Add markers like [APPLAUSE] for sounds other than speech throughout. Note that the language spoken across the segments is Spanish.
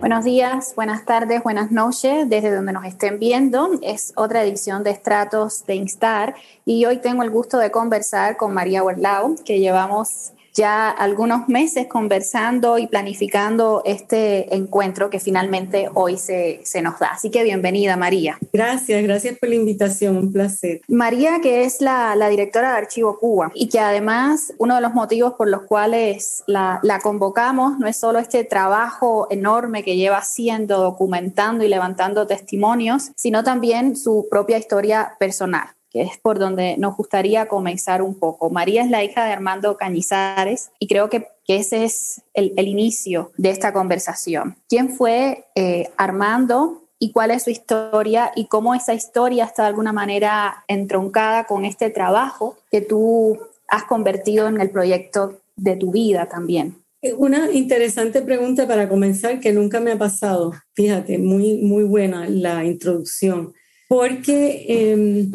Buenos días, buenas tardes, buenas noches, desde donde nos estén viendo. Es otra edición de Estratos de Instar y hoy tengo el gusto de conversar con María Huerlao, que llevamos ya algunos meses conversando y planificando este encuentro que finalmente hoy se, se, nos da. Así que bienvenida, María. Gracias, gracias por la invitación, un placer. María, que es la, la directora de Archivo Cuba y que además uno de los motivos por los cuales la, la convocamos no es solo este trabajo enorme que lleva haciendo, documentando y levantando testimonios, sino también su propia historia personal que es por donde nos gustaría comenzar un poco. María es la hija de Armando Cañizares y creo que, ese es el, inicio de esta conversación. ¿Quién fue eh, Armando y cuál es su historia y cómo esa historia está de alguna manera entroncada con este trabajo que tú has convertido en el proyecto de tu vida también? Una interesante pregunta para comenzar que nunca me ha pasado. Fíjate, muy, muy buena la introducción porque eh,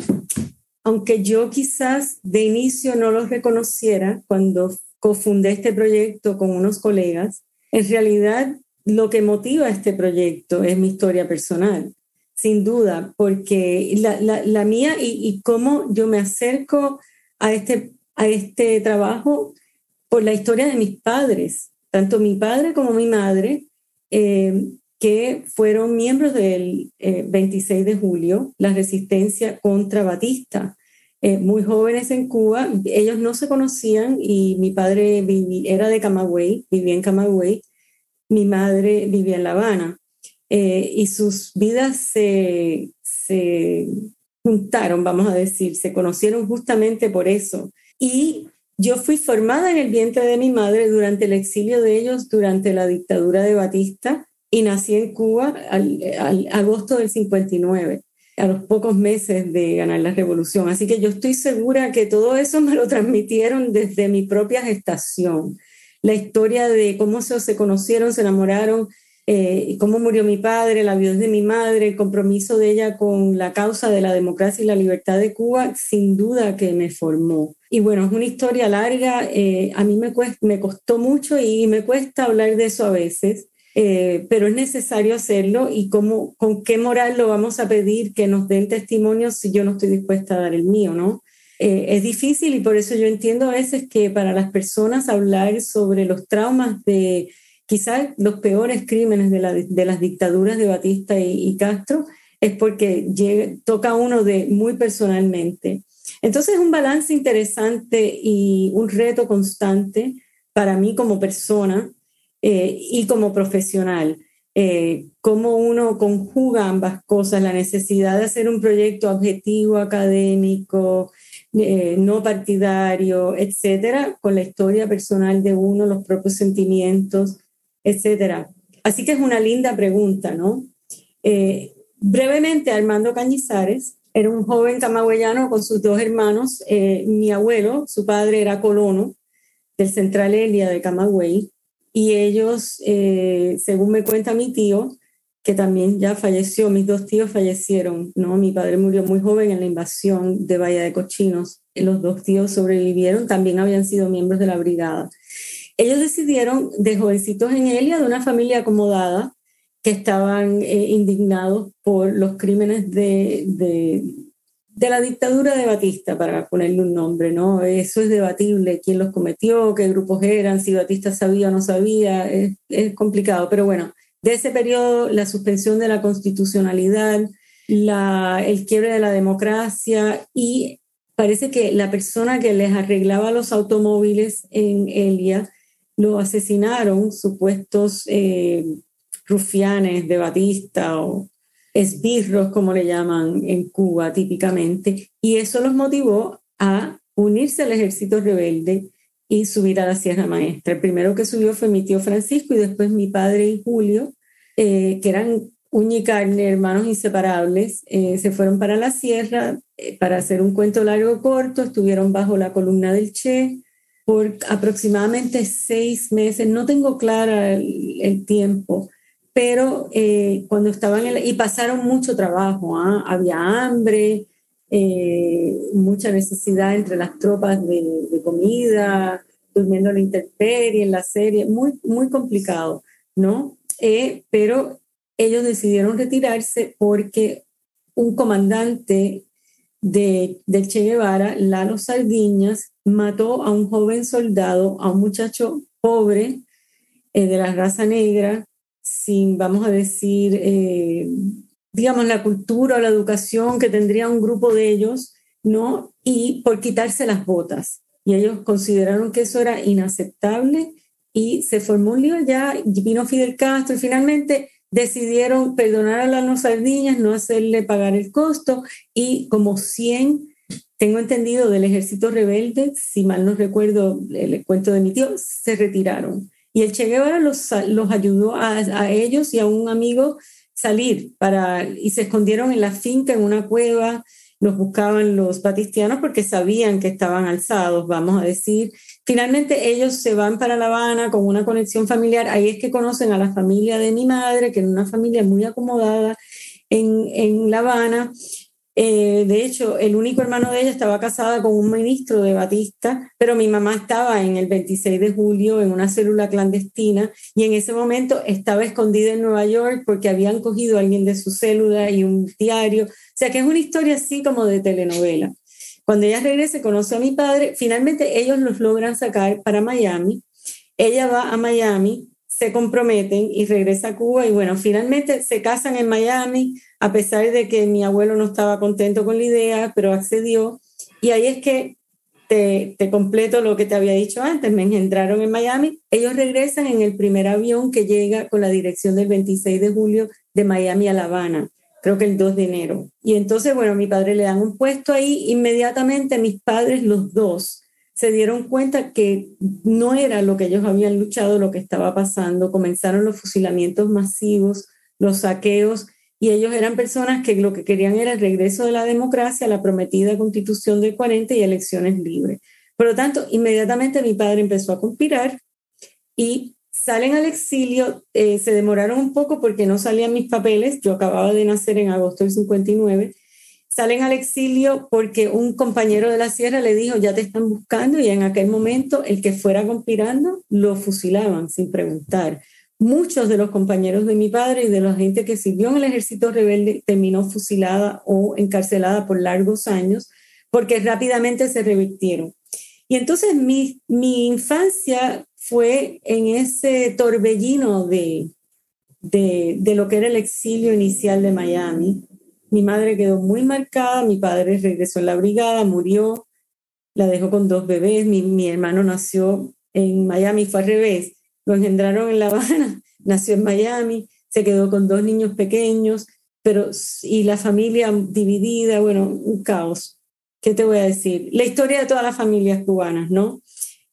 aunque yo quizás de inicio no los reconociera cuando cofundé este proyecto con unos colegas, en realidad lo que motiva este proyecto es mi historia personal, sin duda, porque la, la, mía y, y, cómo yo me acerco a este, a este trabajo por la historia de mis padres, tanto mi padre como mi madre. Eh, que fueron miembros del eh, 26 de julio, la resistencia contra Batista. Eh, muy jóvenes en Cuba, ellos no se conocían y mi padre vivía, era de Camagüey, vivía en Camagüey, mi madre vivía en La Habana eh, y sus vidas se, se juntaron, vamos a decir, se conocieron justamente por eso. Y yo fui formada en el vientre de mi madre durante el exilio de ellos, durante la dictadura de Batista, y nací en Cuba al, agosto del 59, a los pocos meses de ganar la revolución. Así que yo estoy segura que todo eso me lo transmitieron desde mi propia gestación. La historia de cómo se, conocieron, se enamoraron, eh, cómo murió mi padre, la viudez de mi madre, el compromiso de ella con la causa de la democracia y la libertad de Cuba, sin duda que me formó. Y bueno, es una historia larga, eh, a mí me costó mucho y me cuesta hablar de eso a veces, eh, pero es necesario hacerlo y cómo, con qué moral lo vamos a pedir que nos den testimonio si yo no estoy dispuesta a dar el mío, ¿no? Eh, es difícil y por eso yo entiendo a veces que para las personas hablar sobre los traumas de quizás los peores crímenes de, la, de las dictaduras de Batista y, y Castro es porque llega, toca uno de muy personalmente. Entonces es un balance interesante y un reto constante para mí como persona eh, y como profesional. Eh, cómo uno conjuga ambas cosas, la necesidad de hacer un proyecto objetivo, académico, eh, no partidario, etcétera, con la historia personal de uno, los propios sentimientos, etcétera. Así que es una linda pregunta, ¿no? Eh, brevemente, Armando Cañizares era un joven camagüeyano con sus dos hermanos. Mi abuelo, su padre era colono del Central Elia de Camagüey, y ellos, eh, según me cuenta mi tío, que también ya falleció, mis dos tíos fallecieron, ¿no? Mi padre murió muy joven en la invasión de Bahía de Cochinos. Los dos tíos sobrevivieron, también habían sido miembros de la brigada. Ellos decidieron, de jovencitos en Elia, de una familia acomodada, que estaban eh, indignados por los crímenes de, de, de la dictadura de Batista, para ponerle un nombre, ¿no? Eso es debatible, quién los cometió, qué grupos eran, si Batista sabía o no sabía, es, complicado, pero bueno, de ese periodo, la suspensión de la constitucionalidad, la, el quiebre de la democracia y parece que la persona que les arreglaba los automóviles en Elia lo asesinaron, supuestos eh, rufianes de Batista o esbirros, como le llaman en Cuba típicamente, y eso los motivó a unirse al ejército rebelde y subir a la Sierra Maestra. El primero que subió fue mi tío Francisco y después mi padre y Julio, eh, que eran uña y carne, hermanos inseparables, eh, se fueron para la sierra eh, para hacer un cuento largo corto, estuvieron bajo la columna del Che, por aproximadamente seis meses, no tengo clara el, tiempo, pero eh, cuando estaban en y pasaron mucho trabajo, ¿ah? había hambre, eh, mucha necesidad entre las tropas de, comida, durmiendo en la intemperie, en la serie, muy, muy complicado, ¿no? Eh, pero ellos decidieron retirarse porque un comandante de, del Che Guevara, Lalo Sardiñas, mató a un joven soldado, a un muchacho pobre de la raza negra, sin, vamos a decir, eh, digamos, la cultura o la educación que tendría un grupo de ellos, ¿no? Y por quitarse las botas. Y ellos consideraron que eso era inaceptable y se formó un lío ya, vino Fidel Castro y finalmente decidieron perdonar a las sardiñas, no hacerle pagar el costo y como 100, tengo entendido, del ejército rebelde, si mal no recuerdo el cuento de mi tío, se retiraron. Y el Che Guevara los, ayudó a, a ellos y a un amigo salir para, y se escondieron en la finca, en una cueva, los buscaban los batistianos porque sabían que estaban alzados, vamos a decir. Finalmente ellos se van para La Habana con una conexión familiar. Ahí es que conocen a la familia de mi madre, que era una familia muy acomodada en, en La Habana. Eh, de hecho, el único hermano de ella estaba casada con un ministro de Batista, pero mi mamá estaba en el 26 de julio en una célula clandestina y en ese momento estaba escondida en Nueva York porque habían cogido a alguien de su célula y un diario. O sea que es una historia así como de telenovela. Cuando ella regresa, conoce a mi padre, finalmente ellos los logran sacar para Miami. Ella va a Miami, se comprometen y regresa a Cuba y bueno, finalmente se casan en Miami, a pesar de que mi abuelo no estaba contento con la idea, pero accedió. Y ahí es que te, te, completo lo que te había dicho antes, me engendraron en Miami. Ellos regresan en el primer avión que llega con la dirección del 26 de julio de Miami a La Habana, creo que el 2 de enero. Y entonces, bueno, mi padre le dan un puesto ahí, inmediatamente mis padres, los dos, se dieron cuenta que no era lo que ellos habían luchado, lo que estaba pasando. Comenzaron los fusilamientos masivos, los saqueos, y ellos eran personas que lo que querían era el regreso de la democracia, la prometida constitución del 40 y elecciones libres. Por lo tanto, inmediatamente mi padre empezó a conspirar y salen al exilio, eh, se demoraron un poco porque no salían mis papeles, yo acababa de nacer en agosto del 59, salen al exilio porque un compañero de la sierra le dijo, ya te están buscando, y en aquel momento el que fuera conspirando lo fusilaban sin preguntar. Muchos de los compañeros de mi padre y de la gente que sirvió en el ejército rebelde terminó fusilada o encarcelada por largos años porque rápidamente se revirtieron. Y entonces mi, mi infancia fue en ese torbellino de, de, de lo que era el exilio inicial de Miami, mi madre quedó muy marcada, mi padre regresó a la brigada, murió, la dejó con dos bebés, mi, hermano nació en Miami, fue al revés, lo engendraron en La Habana, [LAUGHS] nació en Miami, se quedó con dos niños pequeños, pero y la familia dividida, bueno, un caos. ¿Qué te voy a decir? La historia de todas las familias cubanas, ¿no?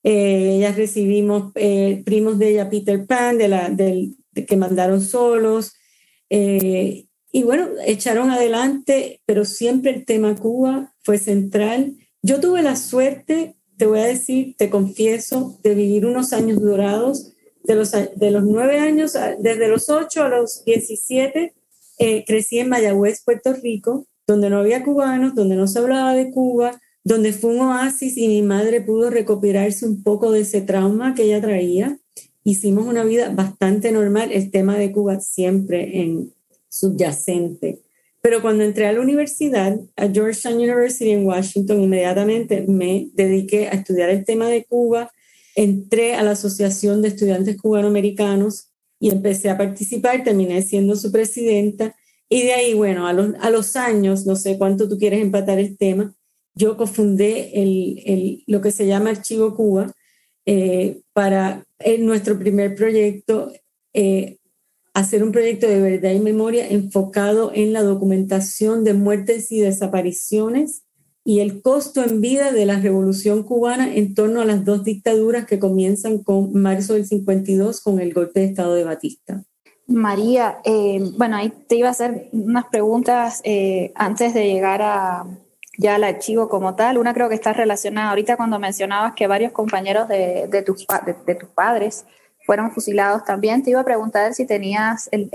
Eh, ellas recibimos eh, primos de ella, Peter Pan, de la, del, que mandaron solos, eh, y bueno, echaron adelante, pero siempre el tema Cuba fue central. Yo tuve la suerte, te voy a decir, te confieso, de vivir unos años dorados, de los, de los nueve años, desde los ocho a los diecisiete, eh, crecí en Mayagüez, Puerto Rico, donde no había cubanos, donde no se hablaba de Cuba, donde fue un oasis y mi madre pudo recuperarse un poco de ese trauma que ella traía. Hicimos una vida bastante normal, el tema de Cuba siempre en, subyacente. Pero cuando entré a la universidad, a Georgetown University en Washington, inmediatamente me dediqué a estudiar el tema de Cuba, entré a la Asociación de Estudiantes Cubanoamericanos y empecé a participar, terminé siendo su presidenta y de ahí, bueno, a los, a los años, no sé cuánto tú quieres empatar el tema, yo cofundé el, el, lo que se llama Archivo Cuba eh, para en nuestro primer proyecto eh, hacer un proyecto de verdad y memoria enfocado en la documentación de muertes y desapariciones y el costo en vida de la revolución cubana en torno a las dos dictaduras que comienzan con marzo del 52 con el golpe de Estado de Batista. María, eh, bueno, ahí te iba a hacer unas preguntas eh, antes de llegar a, ya el archivo como tal. Una creo que está relacionada ahorita cuando mencionabas que varios compañeros de, de, tus padres fueron fusilados también. Te iba a preguntar si tenías el,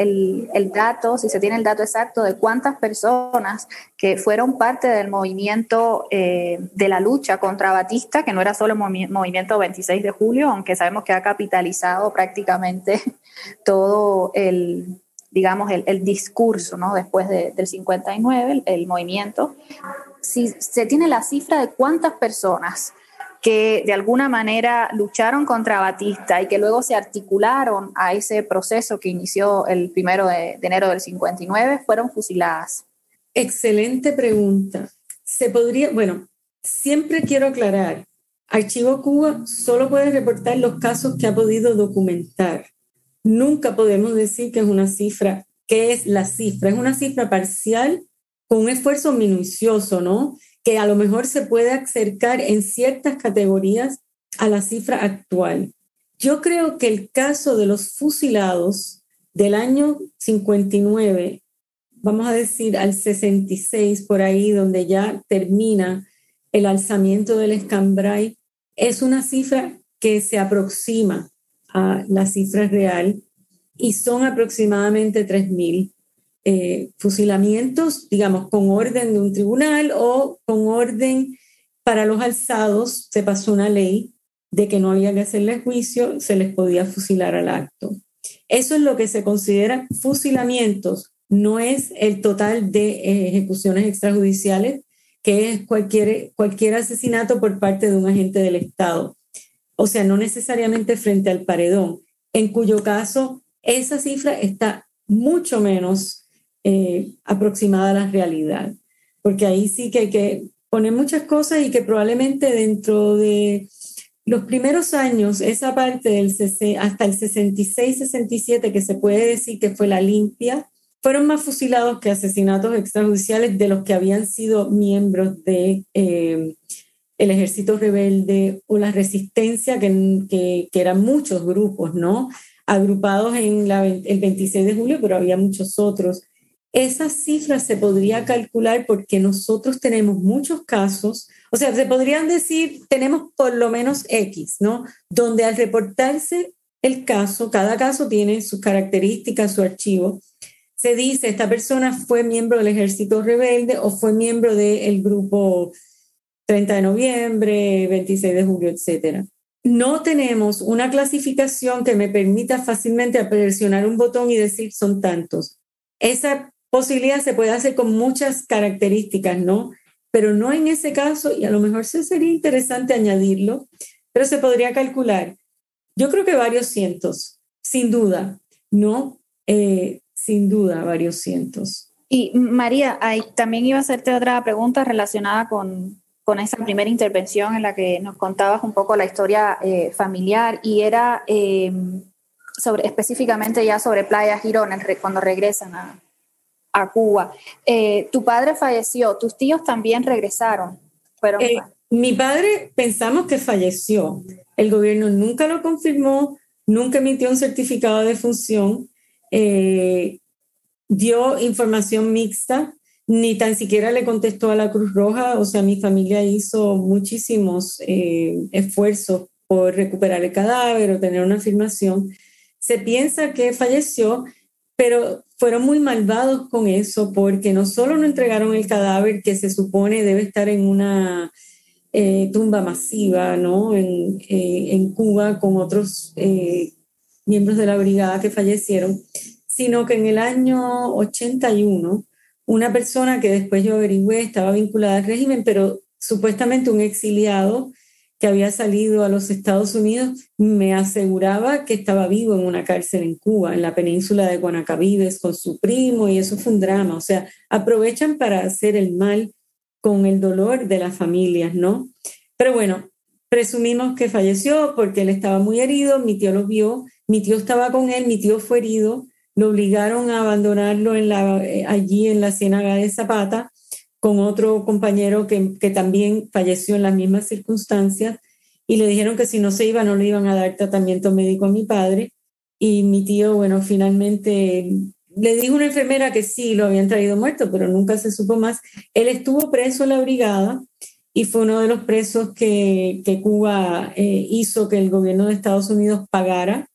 el, dato, si se tiene el dato exacto de cuántas personas que fueron parte del movimiento eh, de la lucha contra Batista, que no era solo el movimiento 26 de julio, aunque sabemos que ha capitalizado prácticamente [LAUGHS] todo el, digamos, el, discurso, ¿no? Después del 59, el, movimiento, si se tiene la cifra de cuántas personas que de alguna manera lucharon contra Batista y que luego se articularon a ese proceso que inició el primero de, enero del 59, fueron fusiladas. Excelente pregunta. Se podría, bueno, siempre quiero aclarar, Archivo Cuba solo puede reportar los casos que ha podido documentar. Nunca podemos decir que es una cifra. ¿Qué es la cifra? Es una cifra parcial con un esfuerzo minucioso, ¿no? Que a lo mejor se puede acercar en ciertas categorías a la cifra actual. Yo creo que el caso de los fusilados del año 59, vamos a decir al 66, por ahí donde ya termina el alzamiento del escambray, es una cifra que se aproxima a la cifra real y son aproximadamente 3.000 eh, fusilamientos, digamos, con orden de un tribunal o con orden para los alzados. Se pasó una ley de que no había que hacerle juicio, se les podía fusilar al acto. Eso es lo que se considera fusilamientos, no es el total de eh, ejecuciones extrajudiciales, que es cualquier, cualquier asesinato por parte de un agente del Estado o sea, no necesariamente frente al paredón, en cuyo caso esa cifra está mucho menos eh, aproximada a la realidad, porque ahí sí que hay que poner muchas cosas y que probablemente dentro de los primeros años, esa parte del hasta el 66-67, que se puede decir que fue la limpia, fueron más fusilados que asesinatos extrajudiciales de los que habían sido miembros de eh, el ejército rebelde o la resistencia, que, eran muchos grupos, ¿no? Agrupados en el 26 de julio, pero había muchos otros. Esas cifras se podría calcular porque nosotros tenemos muchos casos, o sea, se podrían decir, tenemos por lo menos X, ¿no? Donde al reportarse el caso, cada caso tiene sus características, su archivo, se dice, esta persona fue miembro del ejército rebelde o fue miembro del grupo 30 de noviembre, 26 de julio, etc. No tenemos una clasificación que me permita fácilmente presionar un botón y decir son tantos. Esa posibilidad se puede hacer con muchas características, ¿no? Pero no en ese caso, y a lo mejor sería interesante añadirlo, pero se podría calcular. Yo creo que varios cientos, sin duda, ¿no? Eh, sin duda, varios cientos. Y María, también iba a hacerte otra pregunta relacionada con, con esa primera intervención en la que nos contabas un poco la historia eh, familiar y era eh, sobre, específicamente ya sobre Playa Girón cuando regresan a, Cuba. Eh, tu padre falleció, tus tíos también regresaron. Fueron, mi padre pensamos que falleció. El gobierno nunca lo confirmó, nunca emitió un certificado de función, dio información mixta ni tan siquiera le contestó a la Cruz Roja, o sea, mi familia hizo muchísimos eh, esfuerzos por recuperar el cadáver o tener una afirmación. Se piensa que falleció, pero fueron muy malvados con eso porque no solo no entregaron el cadáver que se supone debe estar en una eh, tumba masiva, ¿no? En, eh, en Cuba con otros miembros de la brigada que fallecieron, sino que en el año 81 una persona que después yo averigüé estaba vinculada al régimen, pero supuestamente un exiliado que había salido a los Estados Unidos me aseguraba que estaba vivo en una cárcel en Cuba, en la península de Guanacavives, con su primo, y eso fue un drama. O sea, aprovechan para hacer el mal con el dolor de las familias, ¿no? Pero bueno, presumimos que falleció porque él estaba muy herido, mi tío lo vio, mi tío estaba con él, mi tío fue herido, lo obligaron a abandonarlo en la, eh, allí en la ciénaga de Zapata con otro compañero que, que, también falleció en las mismas circunstancias y le dijeron que si no se iba no le iban a dar tratamiento médico a mi padre y mi tío, bueno, finalmente le dijo una enfermera que sí, lo habían traído muerto, pero nunca se supo más. Él estuvo preso en la brigada y fue uno de los presos que, que Cuba eh, hizo que el gobierno de Estados Unidos pagara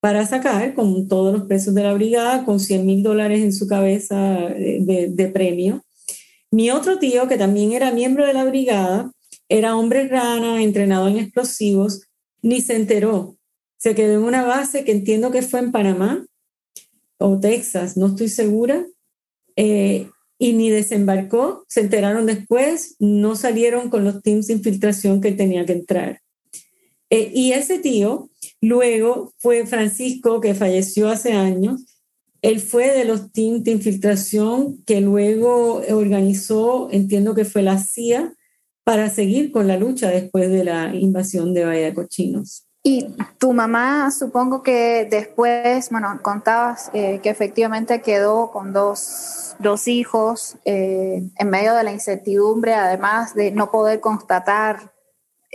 para sacar, con todos los presos de la brigada, con 100 mil dólares en su cabeza de, de, premio. Mi otro tío, que también era miembro de la brigada, era hombre rana, entrenado en explosivos, ni se enteró. Se quedó en una base que entiendo que fue en Panamá o Texas, no estoy segura, eh, y ni desembarcó, se enteraron después, no salieron con los teams de infiltración que tenía que entrar. Eh, y ese tío luego fue Francisco, que falleció hace años, él fue de los teams de infiltración que luego organizó, entiendo que fue la CIA, para seguir con la lucha después de la invasión de Bahía de Cochinos. Y tu mamá, supongo que después, bueno, contabas eh, que efectivamente quedó con dos, dos hijos eh, en medio de la incertidumbre, además de no poder constatar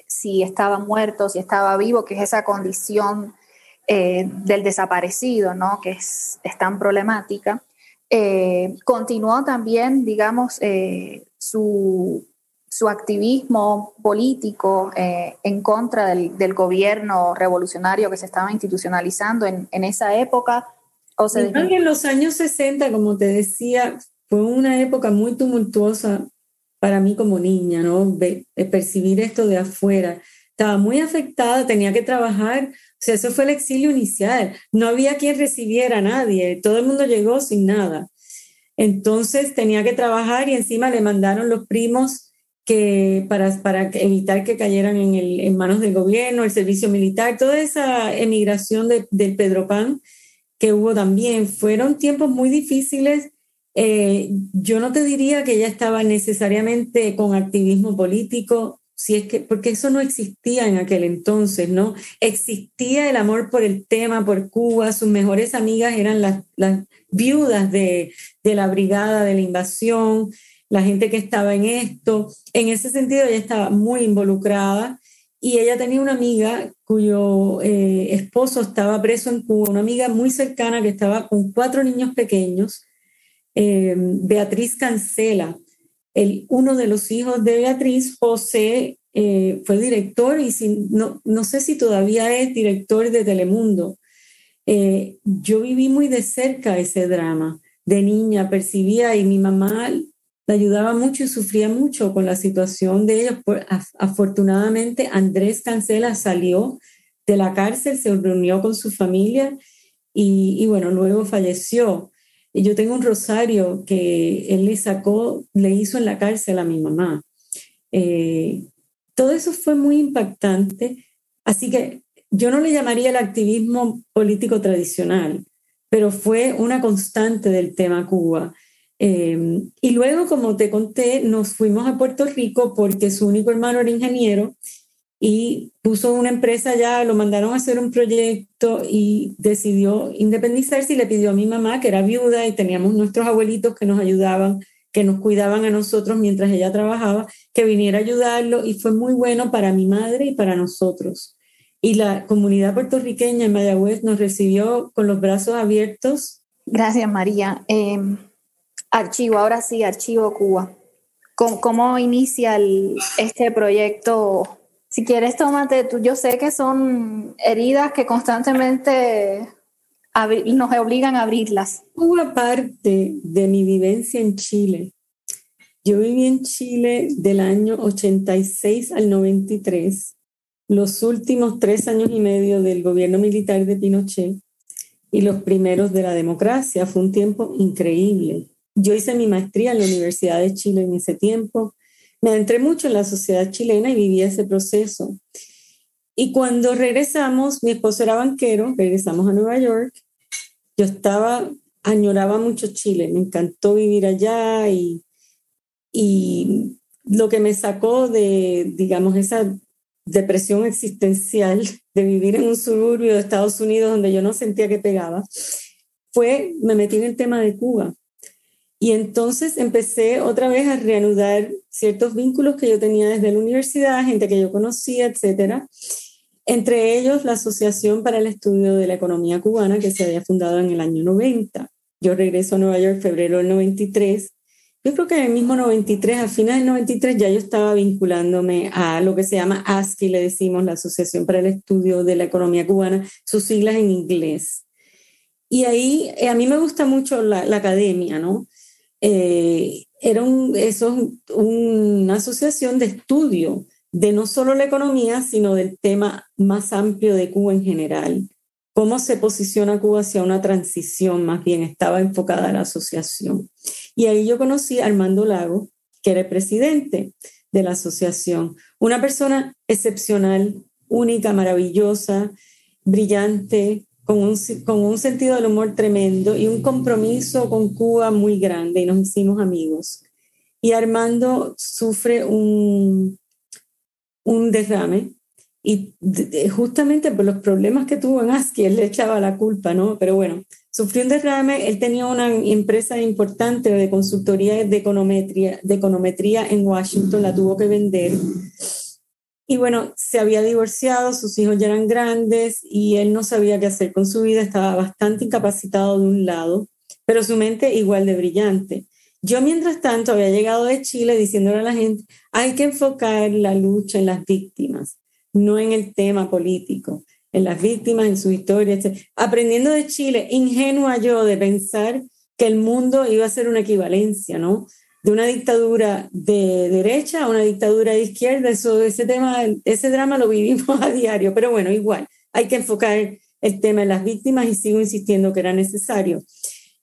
si estaba muerto, si estaba vivo, que es esa condición eh, del desaparecido, ¿no? Que es, es tan problemática. continuó también, digamos, su su activismo político eh, en contra del, del, gobierno revolucionario que se estaba institucionalizando en, en esa época? O en los años 60, como te decía, fue una época muy tumultuosa para mí como niña, ¿no? De, percibir esto de afuera. Estaba muy afectada, tenía que trabajar, sea, eso fue el exilio inicial. No había quien recibiera a nadie, todo el mundo llegó sin nada. Entonces tenía que trabajar y encima le mandaron los primos que para, para evitar que cayeran en, manos del gobierno, el servicio militar, toda esa emigración de, del Pedro Pan que hubo también, fueron tiempos muy difíciles. Eh, yo no te diría que ella estaba necesariamente con activismo político, si es que, porque eso no existía en aquel entonces, ¿no? Existía el amor por el tema, por Cuba, sus mejores amigas eran las, viudas de, de la brigada de la invasión, la gente que estaba en esto. En ese sentido, ella estaba muy involucrada y ella tenía una amiga cuyo eh, esposo estaba preso en Cuba, una amiga muy cercana que estaba con cuatro niños pequeños, eh, Beatriz Cancela. Uno de los hijos de Beatriz, José, eh, fue director y no, no sé si todavía es director de Telemundo. yo viví muy de cerca ese drama. De niña percibía y mi mamá la ayudaba mucho y sufría mucho con la situación de ellos. Afortunadamente, Andrés Cancela salió de la cárcel, se reunió con su familia y, bueno, luego falleció. Yo tengo un rosario que él le sacó, le hizo en la cárcel a mi mamá. Eh, todo eso fue muy impactante. Así que yo no le llamaría el activismo político tradicional, pero fue una constante del tema Cuba. Em, y luego, como te conté, nos fuimos a Puerto Rico porque su único hermano era ingeniero y puso una empresa allá, lo mandaron a hacer un proyecto y decidió independizarse y le pidió a mi mamá, que era viuda y teníamos nuestros abuelitos que nos ayudaban, que nos cuidaban a nosotros mientras ella trabajaba, que viniera a ayudarlo y fue muy bueno para mi madre y para nosotros. Y la comunidad puertorriqueña en Mayagüez nos recibió con los brazos abiertos. Gracias, María. Eh, Archivo, ahora sí, Archivo Cuba. ¿Cómo, inicia este proyecto? Si quieres, tómate tú. Yo sé que son heridas que constantemente nos obligan a abrirlas. Cuba parte de mi vivencia en Chile. Yo viví en Chile del año 86 al 93, los últimos tres años y medio del gobierno militar de Pinochet y los primeros de la democracia. Fue un tiempo increíble yo hice mi maestría en la Universidad de Chile en ese tiempo. Me adentré mucho en la sociedad chilena y viví ese proceso. Y cuando regresamos, mi esposo era banquero, regresamos a Nueva York. Yo estaba, añoraba mucho Chile, me encantó vivir allá y, y lo que me sacó de, digamos, esa depresión existencial de vivir en un suburbio de Estados Unidos donde yo no sentía que pegaba, fue, me metí en el tema de Cuba. Y entonces empecé otra vez a reanudar ciertos vínculos que yo tenía desde la universidad, gente que yo conocía, etcétera. Entre ellos la Asociación para el Estudio de la Economía Cubana, que se había fundado en el año 90. Yo regreso a Nueva York febrero del 93. Yo creo que en el mismo 93, al final del 93, ya yo estaba vinculándome a lo que se llama ASCII, le decimos, la Asociación para el Estudio de la Economía Cubana, sus siglas en inglés. Y ahí eh, a mí me gusta mucho la, academia, ¿no? Eh, era un, eso una asociación de estudio de no solo la economía, sino del tema más amplio de Cuba en general cómo se posiciona Cuba hacia una transición, más bien estaba enfocada a la asociación. Y ahí yo conocí a Armando Lago, que era el presidente de la asociación, una persona excepcional, única, maravillosa, brillante, con un, con un sentido del humor tremendo y un compromiso con Cuba muy grande y nos hicimos amigos. Y Armando sufre un, un derrame y justamente por los problemas que tuvo en ASCII, él le echaba la culpa, ¿no? Pero bueno, sufrió un derrame, él tenía una empresa importante de consultoría de econometría, de econometría en Washington, la tuvo que vender. Y bueno, se había divorciado, sus hijos ya eran grandes y él no sabía qué hacer con su vida, estaba bastante incapacitado de un lado, pero su mente igual de brillante. Yo, mientras tanto, había llegado de Chile diciéndole a la gente, hay que enfocar la lucha en las víctimas no en el tema político, en las víctimas, en su historia, aprendiendo de Chile, ingenua yo de pensar que el mundo iba a ser una equivalencia, ¿no? De una dictadura de derecha a una dictadura de izquierda, eso, ese tema, ese drama lo vivimos [LAUGHS] a diario, pero bueno, igual, hay que enfocar el tema en las víctimas y sigo insistiendo que era necesario.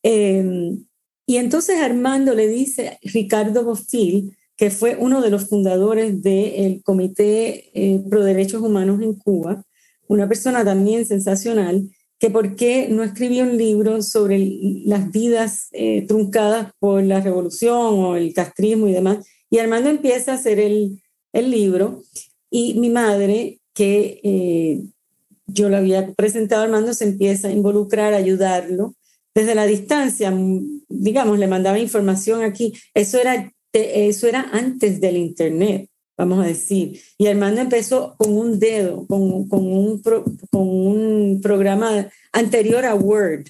Em, y entonces Armando le dice, Ricardo Bofill, que fue uno de los fundadores del Comité eh, Pro Derechos Humanos en Cuba, una persona también sensacional, que por qué no escribió un libro sobre las vidas eh, truncadas por la revolución o el castrismo y demás. Y Armando empieza a hacer el, el libro y mi madre, que eh, yo lo había presentado a Armando, se empieza a involucrar, a ayudarlo desde la distancia, digamos, le mandaba información aquí. Eso era eso era antes del Internet, vamos a decir. Y Armando empezó con un dedo, con, con, un, con un programa anterior a Word.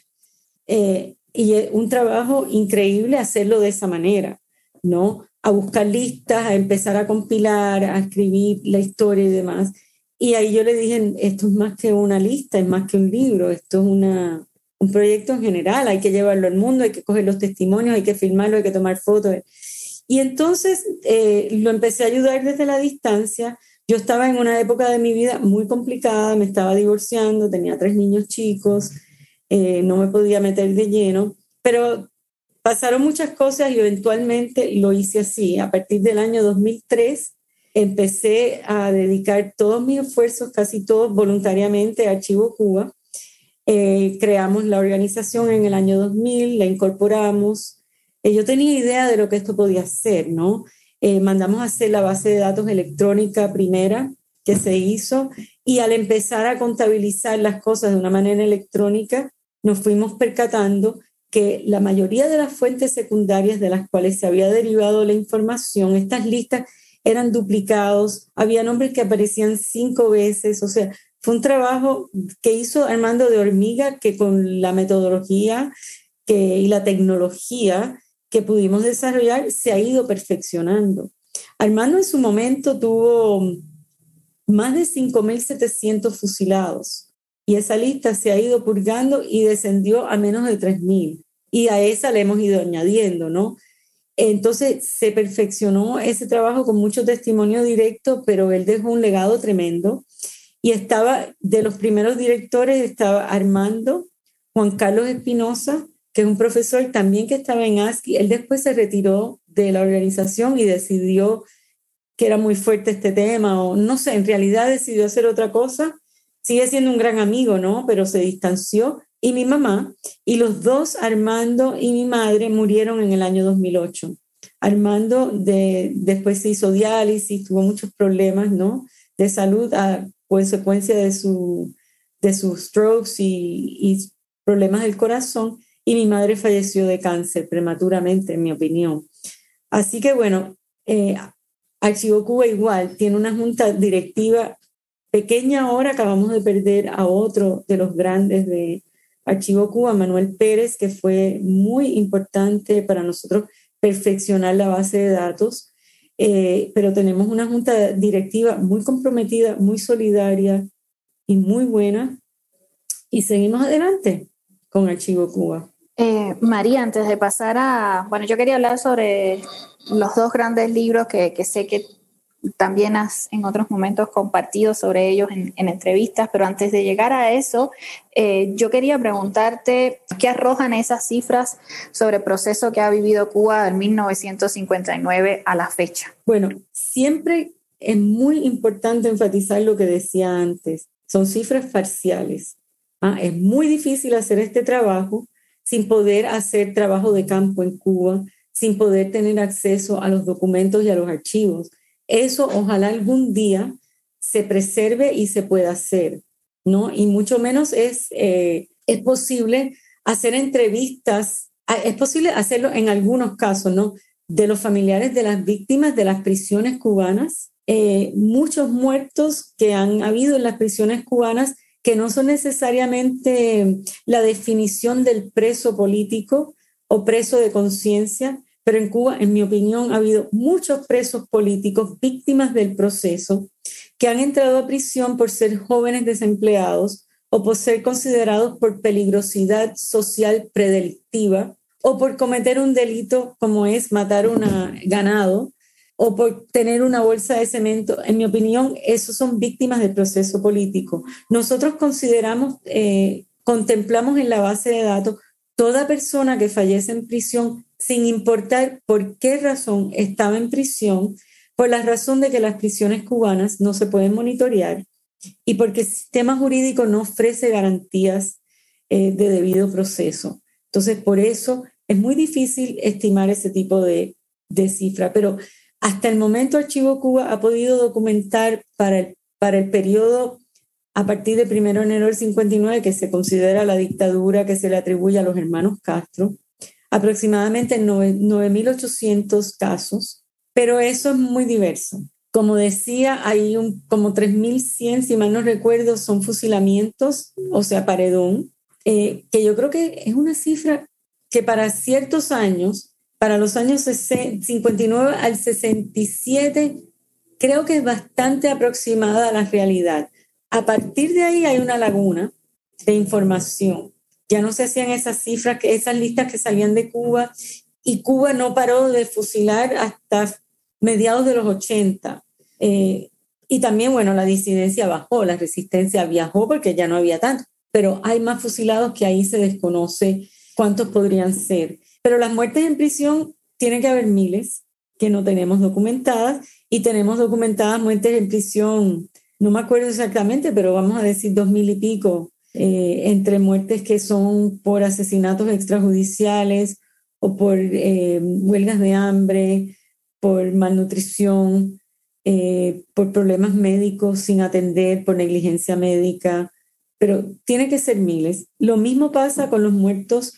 Eh, y un trabajo increíble hacerlo de esa manera, ¿no? A buscar listas, a empezar a compilar, a escribir la historia y demás. Y ahí yo le dije, esto es más que una lista, es más que un libro, esto es una, un proyecto en general, hay que llevarlo al mundo, hay que coger los testimonios, hay que filmarlo, hay que tomar fotos. Y entonces eh, lo empecé a ayudar desde la distancia. Yo estaba en una época de mi vida muy complicada, me estaba divorciando, tenía tres niños chicos, eh, no me podía meter de lleno, pero pasaron muchas cosas y eventualmente lo hice así. A partir del año 2003 empecé a dedicar todos mis esfuerzos, casi todos voluntariamente, a Archivo Cuba. Eh, creamos la organización en el año 2000, la incorporamos, eh, yo tenía idea de lo que esto podía ser, ¿no? Eh, mandamos a hacer la base de datos electrónica primera que se hizo y al empezar a contabilizar las cosas de una manera electrónica, nos fuimos percatando que la mayoría de las fuentes secundarias de las cuales se había derivado la información, estas listas eran duplicados, había nombres que aparecían cinco veces, o sea, fue un trabajo que hizo Armando de hormiga que con la metodología que, y la tecnología que pudimos desarrollar se ha ido perfeccionando. Armando en su momento tuvo más de 5.700 fusilados y esa lista se ha ido purgando y descendió a menos de 3.000 y a esa le hemos ido añadiendo, ¿no? Entonces se perfeccionó ese trabajo con mucho testimonio directo, pero él dejó un legado tremendo y estaba de los primeros directores estaba Armando, Juan Carlos Espinosa, que es un profesor también que estaba en ASCII. Él después se retiró de la organización y decidió que era muy fuerte este tema, o no sé, en realidad decidió hacer otra cosa. Sigue siendo un gran amigo, ¿no? Pero se distanció. Y mi mamá, y los dos, Armando y mi madre, murieron en el año 2008. Armando de, después se hizo diálisis, tuvo muchos problemas, ¿no? De salud a consecuencia de, su, de sus strokes y, y problemas del corazón y mi madre falleció de cáncer prematuramente, en mi opinión. Así que bueno, eh, Archivo Cuba igual tiene una junta directiva pequeña ahora, acabamos de perder a otro de los grandes de, Archivo Cuba, Manuel Pérez, que fue muy importante para nosotros perfeccionar la base de datos, eh, pero tenemos una junta directiva muy comprometida, muy solidaria y muy buena, y seguimos adelante con Archivo Cuba. Eh, María, antes de pasar a, bueno, yo quería hablar sobre los dos grandes libros que, sé que también has en otros momentos compartido sobre ellos en, entrevistas, pero antes de llegar a eso, eh, yo quería preguntarte qué arrojan esas cifras sobre el proceso que ha vivido Cuba del 1959 a la fecha. Bueno, siempre es muy importante enfatizar lo que decía antes, son cifras parciales. Ah, es muy difícil hacer este trabajo sin poder hacer trabajo de campo en Cuba, sin poder tener acceso a los documentos y a los archivos. Eso ojalá algún día se preserve y se pueda hacer, ¿no? Y mucho menos es, eh, es posible hacer entrevistas, ah, es posible hacerlo en algunos casos, ¿no? De los familiares de las víctimas de las prisiones cubanas, eh, muchos muertos que han habido en las prisiones cubanas que no son necesariamente la definición del preso político o preso de conciencia, pero en Cuba, en mi opinión, ha habido muchos presos políticos víctimas del proceso que han entrado a prisión por ser jóvenes desempleados o por ser considerados por peligrosidad social predelictiva o por cometer un delito como es matar un ganado o por tener una bolsa de cemento. En mi opinión, esos son víctimas del proceso político. Nosotros consideramos, eh, contemplamos en la base de datos toda persona que fallece en prisión sin importar por qué razón estaba en prisión, por la razón de que las prisiones cubanas no se pueden monitorear y porque el sistema jurídico no ofrece garantías eh, de debido proceso. Entonces, por eso es muy difícil estimar ese tipo de, de cifra, pero hasta el momento Archivo Cuba ha podido documentar para el, para el periodo a partir del 1 de enero del 59, que se considera la dictadura que se le atribuye a los hermanos Castro, aproximadamente 9.800 casos, pero eso es muy diverso. Como decía, hay un, como 3.100, si mal no recuerdo, son fusilamientos, o sea, paredón, eh, que yo creo que es una cifra que para ciertos años, para los años 59 al 67, creo que es bastante aproximada a la realidad. A partir de ahí hay una laguna de información ya no se hacían esas cifras, esas listas que salían de Cuba y Cuba no paró de fusilar hasta mediados de los 80. Eh, y también, bueno, la disidencia bajó, la resistencia viajó porque ya no había tanto, pero hay más fusilados que ahí se desconoce cuántos podrían ser. Pero las muertes en prisión tienen que haber miles que no tenemos documentadas y tenemos documentadas muertes en prisión, no me acuerdo exactamente, pero vamos a decir dos mil y pico eh, entre muertes que son por asesinatos extrajudiciales o por eh, huelgas de hambre, por malnutrición, eh, por problemas médicos sin atender, por negligencia médica, pero tiene que ser miles. Lo mismo pasa con los muertos,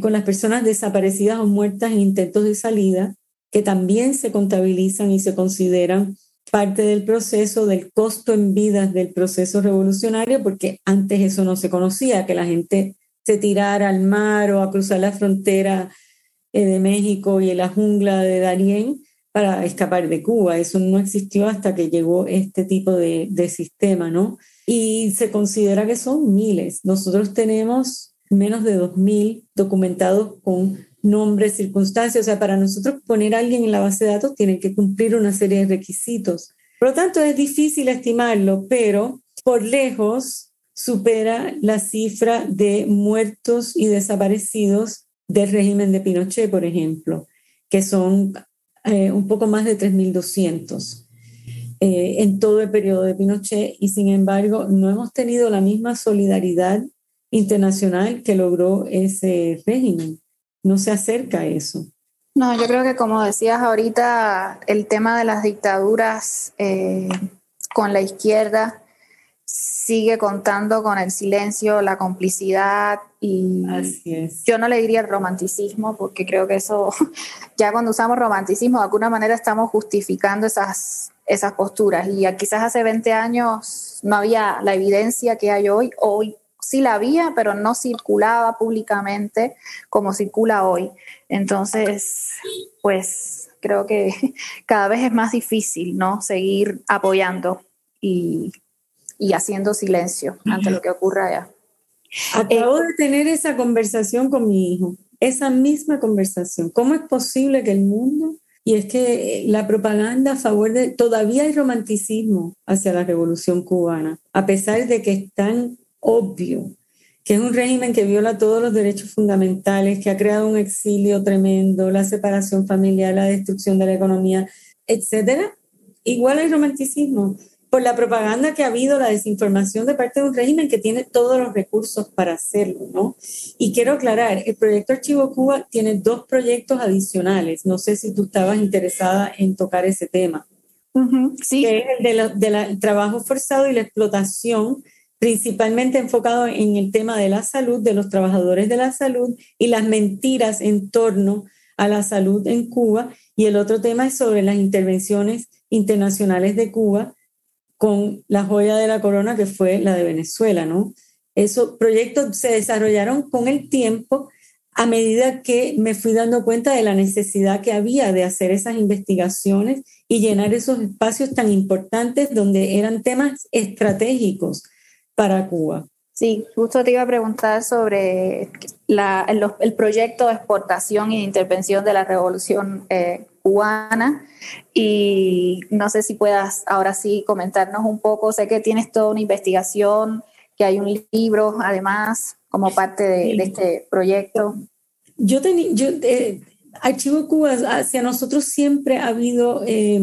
con las personas desaparecidas o muertas en intentos de salida, que también se contabilizan y se consideran parte del proceso del costo en vidas del proceso revolucionario, porque antes eso no se conocía, que la gente se tirara al mar o a cruzar la frontera eh, de México y en la jungla de Darién para escapar de Cuba. Eso no existió hasta que llegó este tipo de sistema, ¿no? Y se considera que son miles. Nosotros tenemos menos de 2.000 documentados con nombres, circunstancias. O sea, para nosotros poner a alguien en la base de datos tiene que cumplir una serie de requisitos. Por lo tanto, es difícil estimarlo, pero por lejos supera la cifra de muertos y desaparecidos del régimen de Pinochet, por ejemplo, que son eh, un poco más de 3.200 eh, en todo el periodo de Pinochet y sin embargo no hemos tenido la misma solidaridad internacional que logró ese régimen. No se acerca a eso. No, yo creo que como decías ahorita, el tema de las dictaduras eh, con la izquierda sigue contando con el silencio, la complicidad y yo no le diría el romanticismo porque creo que eso, [LAUGHS] ya cuando usamos romanticismo de alguna manera estamos justificando esas, esas posturas. Y quizás hace 20 años no había la evidencia que hay hoy, hoy sí la había, pero no circulaba públicamente como circula hoy. Entonces, pues creo que [LAUGHS] cada vez es más difícil, ¿no? Seguir apoyando y, haciendo silencio ante lo que ocurra allá. Acabo de tener esa conversación con mi hijo, esa misma conversación. ¿Cómo es posible que el mundo y es que la propaganda a favor de, todavía hay romanticismo hacia la revolución cubana, a pesar de que es tan obvio que es un régimen que viola todos los derechos fundamentales, que ha creado un exilio tremendo, la separación familiar, la destrucción de la economía, etcétera. Igual hay romanticismo por la propaganda que ha habido, la desinformación de parte de un régimen que tiene todos los recursos para hacerlo, ¿no? Y quiero aclarar, el proyecto Archivo Cuba tiene dos proyectos adicionales. No sé si tú estabas interesada en tocar ese tema. sí. Que es el del trabajo forzado y la explotación, principalmente enfocado en el tema de la salud, de los trabajadores de la salud y las mentiras en torno a la salud en Cuba. Y el otro tema es sobre las intervenciones internacionales de Cuba con la joya de la corona que fue la de Venezuela, ¿no? Esos proyectos se desarrollaron con el tiempo a medida que me fui dando cuenta de la necesidad que había de hacer esas investigaciones y llenar esos espacios tan importantes donde eran temas estratégicos para Cuba. Sí, justo te iba a preguntar sobre el, proyecto de exportación y intervención de la revolución eh, cubana y no sé si puedas ahora sí comentarnos un poco, sé que tienes toda una investigación, que hay un libro además como parte de, este proyecto. Yo tenía, yo, eh, Archivo Cuba hacia nosotros siempre ha habido, eh,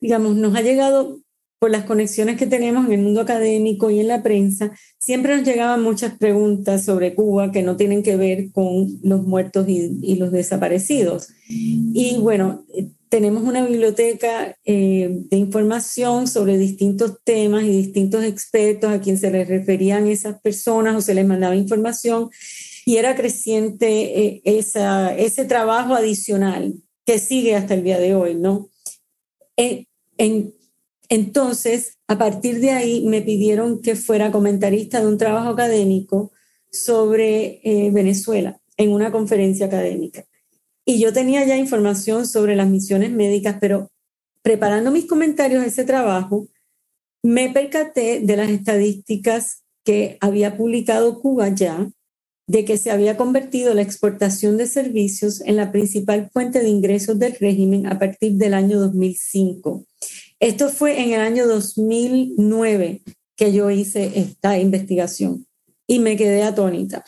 digamos, nos ha llegado por las conexiones que tenemos en el mundo académico y en la prensa, siempre nos llegaban muchas preguntas sobre Cuba que no tienen que ver con los muertos y, los desaparecidos. Y bueno, eh, tenemos una biblioteca eh, de información sobre distintos temas y distintos expertos a quien se les referían esas personas o se les mandaba información y era creciente eh, ese trabajo adicional que sigue hasta el día de hoy, ¿no? en, entonces, a partir de ahí me pidieron que fuera comentarista de un trabajo académico sobre eh, Venezuela en una conferencia académica. Y yo tenía ya información sobre las misiones médicas, pero preparando mis comentarios a ese trabajo, me percaté de las estadísticas que había publicado Cuba ya, de que se había convertido la exportación de servicios en la principal fuente de ingresos del régimen a partir del año 2005. Esto fue en el año 2009 que yo hice esta investigación y me quedé atónita.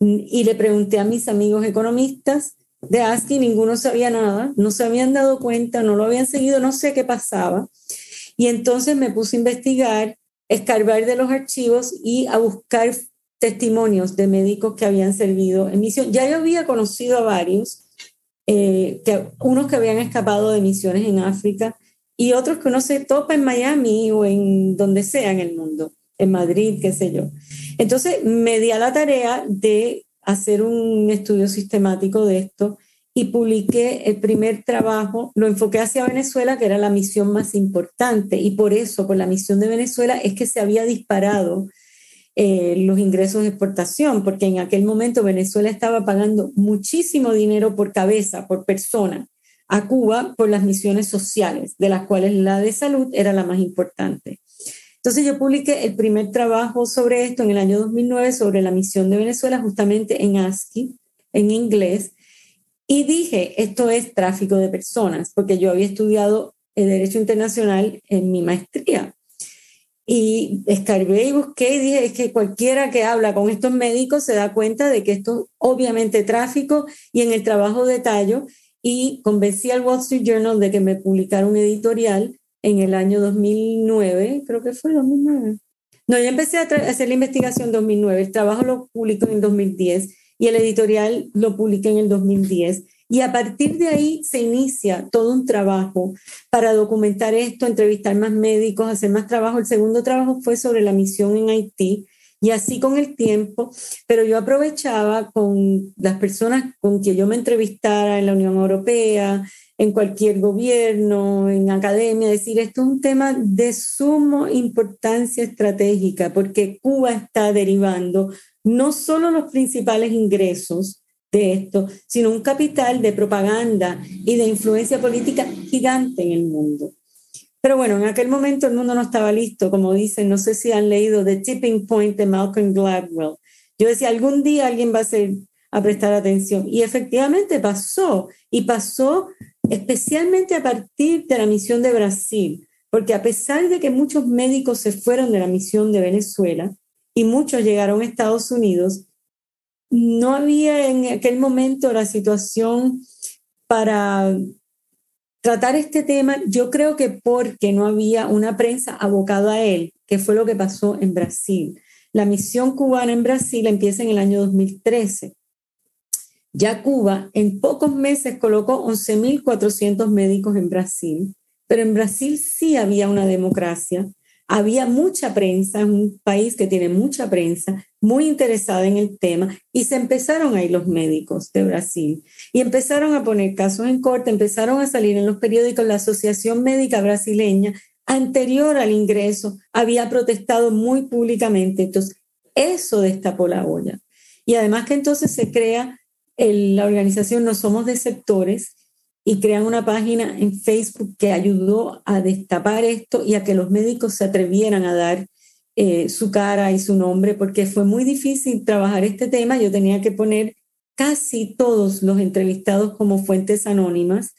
Y le pregunté a mis amigos economistas de ASCII, ninguno sabía nada, no se habían dado cuenta, no lo habían seguido, no sé qué pasaba. Y entonces me puse a investigar, escarbar de los archivos y a buscar testimonios de médicos que habían servido en misión. Ya yo había conocido a varios, eh, que, unos que habían escapado de misiones en África, y otros que uno se topa en Miami o en donde sea en el mundo, en Madrid, qué sé yo. Entonces me di a la tarea de hacer un estudio sistemático de esto y publiqué el primer trabajo, lo enfoqué hacia Venezuela, que era la misión más importante, y por eso, por la misión de Venezuela, es que se había disparado eh, los ingresos de exportación, porque en aquel momento Venezuela estaba pagando muchísimo dinero por cabeza, por persona, a Cuba por las misiones sociales, de las cuales la de salud era la más importante. Entonces yo publiqué el primer trabajo sobre esto en el año 2009, sobre la misión de Venezuela, justamente en ASCII, en inglés, y dije, esto es tráfico de personas, porque yo había estudiado el derecho internacional en mi maestría. Y escarbé y busqué y dije, es que cualquiera que habla con estos médicos se da cuenta de que esto es obviamente tráfico y en el trabajo de tallo y convencí al Wall Street Journal de que me publicara un editorial en el año 2009, creo que fue 2009. No, yo empecé a hacer la investigación en 2009, el trabajo lo publicó en el 2010 y el editorial lo publiqué en el 2010. Y a partir de ahí se inicia todo un trabajo para documentar esto, entrevistar más médicos, hacer más trabajo. El segundo trabajo fue sobre la misión en Haití y así con el tiempo, pero yo aprovechaba con las personas con quien yo me entrevistara en la Unión Europea, en cualquier gobierno, en academia, decir, esto es un tema de suma importancia estratégica porque Cuba está derivando no solo los principales ingresos de esto, sino un capital de propaganda y de influencia política gigante en el mundo. Pero bueno, en aquel momento el mundo no estaba listo, como dicen, no sé si han leído The Tipping Point de Malcolm Gladwell. Yo decía, algún día alguien va a, ser, a prestar atención. Y efectivamente pasó, y pasó especialmente a partir de la misión de Brasil, porque a pesar de que muchos médicos se fueron de la misión de Venezuela y muchos llegaron a Estados Unidos, no había en aquel momento la situación para tratar este tema, yo creo que porque no había una prensa abocada a él, que fue lo que pasó en Brasil. La misión cubana en Brasil empieza en el año 2013 ya Cuba en pocos meses colocó 11.400 médicos en Brasil, pero en Brasil sí había una democracia, había mucha prensa, es un país que tiene mucha prensa, muy interesada en el tema, y se empezaron a ir los médicos de Brasil y empezaron a poner casos en corte, empezaron a salir en los periódicos. La Asociación Médica Brasileña, anterior al ingreso, había protestado muy públicamente. Entonces, eso destapó la olla. Y además que entonces se crea la organización No Somos Deceptores y crean una página en Facebook que ayudó a destapar esto y a que los médicos se atrevieran a dar eh, su cara y su nombre, porque fue muy difícil trabajar este tema. Yo tenía que poner casi todos los entrevistados como fuentes anónimas,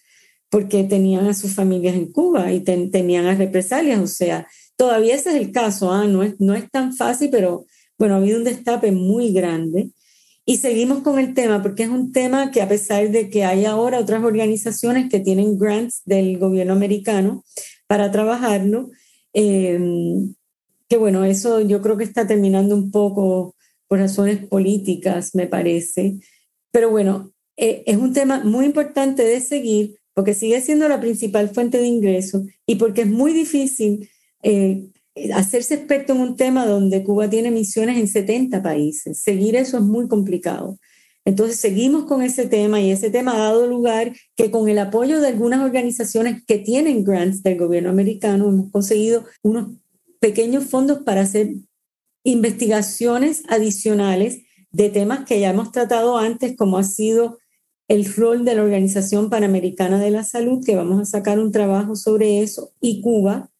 porque tenían a sus familias en Cuba y tenían a represalias. O sea, todavía ese es el caso, ¿ah? no, es, no es tan fácil, pero bueno, ha habido un destape muy grande. Y seguimos con el tema, porque es un tema que a pesar de que hay ahora otras organizaciones que tienen grants del gobierno americano para trabajarlo, eh, que bueno, eso yo creo que está terminando un poco por razones políticas, me parece. Pero bueno, eh, es un tema muy importante de seguir porque sigue siendo la principal fuente de ingreso y porque es muy difícil eh, hacerse experto en un tema donde Cuba tiene misiones en 70 países. Seguir eso es muy complicado. Entonces seguimos con ese tema y ese tema ha dado lugar que con el apoyo de algunas organizaciones que tienen grants del gobierno americano hemos conseguido unos pequeños fondos para hacer investigaciones adicionales de temas que ya hemos tratado antes, como ha sido el rol de la Organización Panamericana de la Salud, que vamos a sacar un trabajo sobre eso, y Cuba,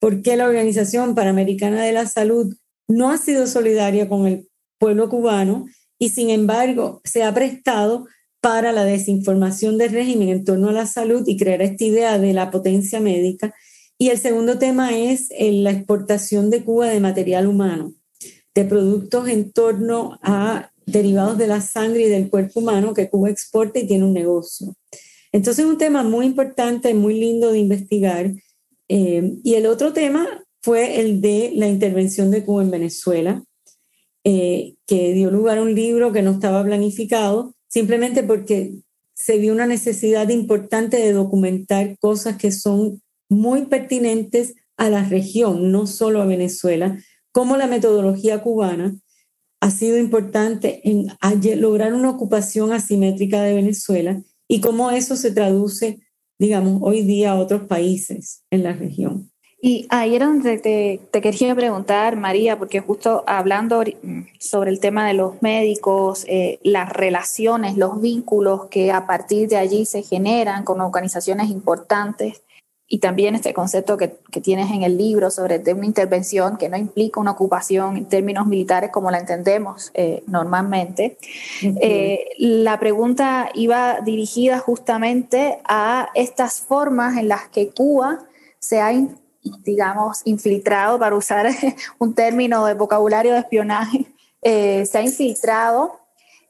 por qué la Organización Panamericana de la Salud no ha sido solidaria con el pueblo cubano y sin embargo se ha prestado para la desinformación del régimen en torno a la salud y crear esta idea de la potencia médica. Y el segundo tema es eh, la exportación de Cuba de material humano, de productos en torno a derivados de la sangre y del cuerpo humano que Cuba exporta y tiene un negocio. Entonces es un tema muy importante, muy lindo de investigar eh, y el otro tema fue el de la intervención de Cuba en Venezuela, eh, que dio lugar a un libro que no estaba planificado, simplemente porque se vio una necesidad importante de documentar cosas que son muy pertinentes a la región, no solo a Venezuela, como la metodología cubana ha sido importante en lograr una ocupación asimétrica de Venezuela y cómo eso se traduce digamos, hoy día a otros países en la región. Y ahí era donde te, te, quería preguntar, María, porque justo hablando sobre el tema de los médicos, eh, las relaciones, los vínculos que a partir de allí se generan con organizaciones importantes, y también este concepto que, que, tienes en el libro sobre de una intervención que no implica una ocupación en términos militares como la entendemos eh, normalmente. Eh, la pregunta iba dirigida justamente a estas formas en las que Cuba se ha, digamos, infiltrado, para usar [LAUGHS] un término de vocabulario de espionaje, eh, se ha infiltrado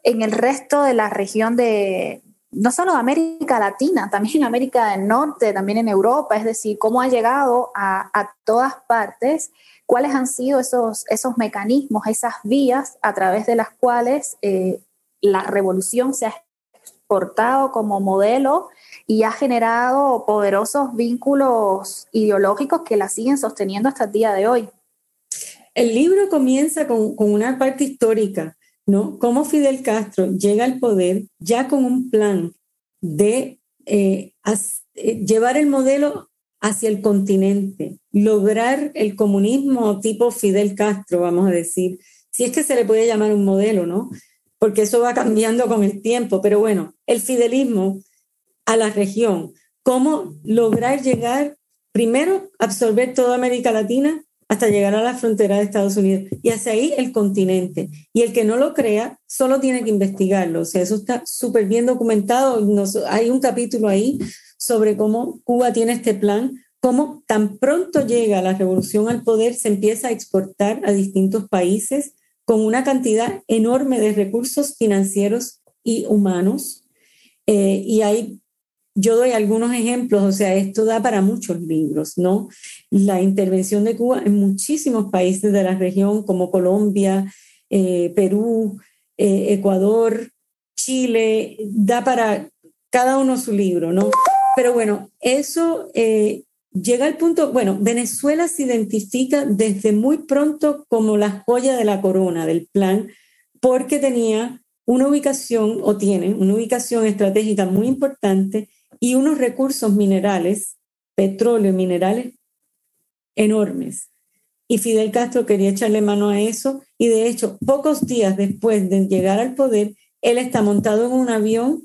en el resto de la región de, no solo América Latina, también en América del Norte, también en Europa, es decir, cómo ha llegado a, todas partes, cuáles han sido esos, esos mecanismos, esas vías a través de las cuales eh, la revolución se ha exportado como modelo y ha generado poderosos vínculos ideológicos que la siguen sosteniendo hasta el día de hoy. el libro comienza con, con una parte histórica, ¿no? Cómo Fidel Castro llega al poder ya con un plan de eh, eh, llevar el modelo hacia el continente, lograr el comunismo tipo Fidel Castro, vamos a decir, si es que se le puede llamar un modelo, ¿no? Porque eso va cambiando con el tiempo, pero bueno, el fidelismo a la región, cómo lograr llegar, primero, absorber toda América Latina hasta llegar a la frontera de Estados Unidos y hacia ahí el continente. Y el que no lo crea solo tiene que investigarlo. O sea, eso está súper bien documentado. hay un capítulo ahí sobre cómo Cuba tiene este plan, cómo tan pronto llega la revolución al poder, se empieza a exportar a distintos países con una cantidad enorme de recursos financieros y humanos. Eh, y hay yo doy algunos ejemplos, o sea, esto da para muchos libros, ¿no? La intervención de Cuba en muchísimos países de la región, como Colombia, eh, Perú, eh, Ecuador, Chile, da para cada uno su libro, ¿no? Pero bueno, eso eh, llega al punto, bueno, Venezuela se identifica desde muy pronto como la joya de la corona del plan, porque tenía una ubicación, o tiene una ubicación estratégica muy importante y unos recursos minerales, petróleo, minerales enormes. Y Fidel Castro quería echarle mano a eso y de hecho, pocos días después de llegar al poder, él está montado en un avión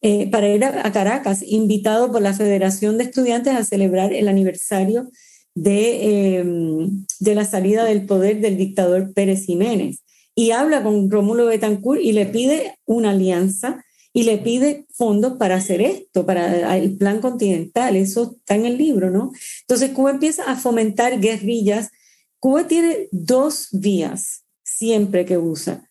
eh, para ir a, Caracas, invitado por la Federación de Estudiantes a celebrar el aniversario de, em, de la salida del poder del dictador Pérez Jiménez. Y habla con Rómulo Betancourt y le pide una alianza y le pide fondos para hacer esto, para el plan continental. Eso está en el libro, ¿no? Entonces Cuba empieza a fomentar guerrillas. Cuba tiene dos vías siempre que usa.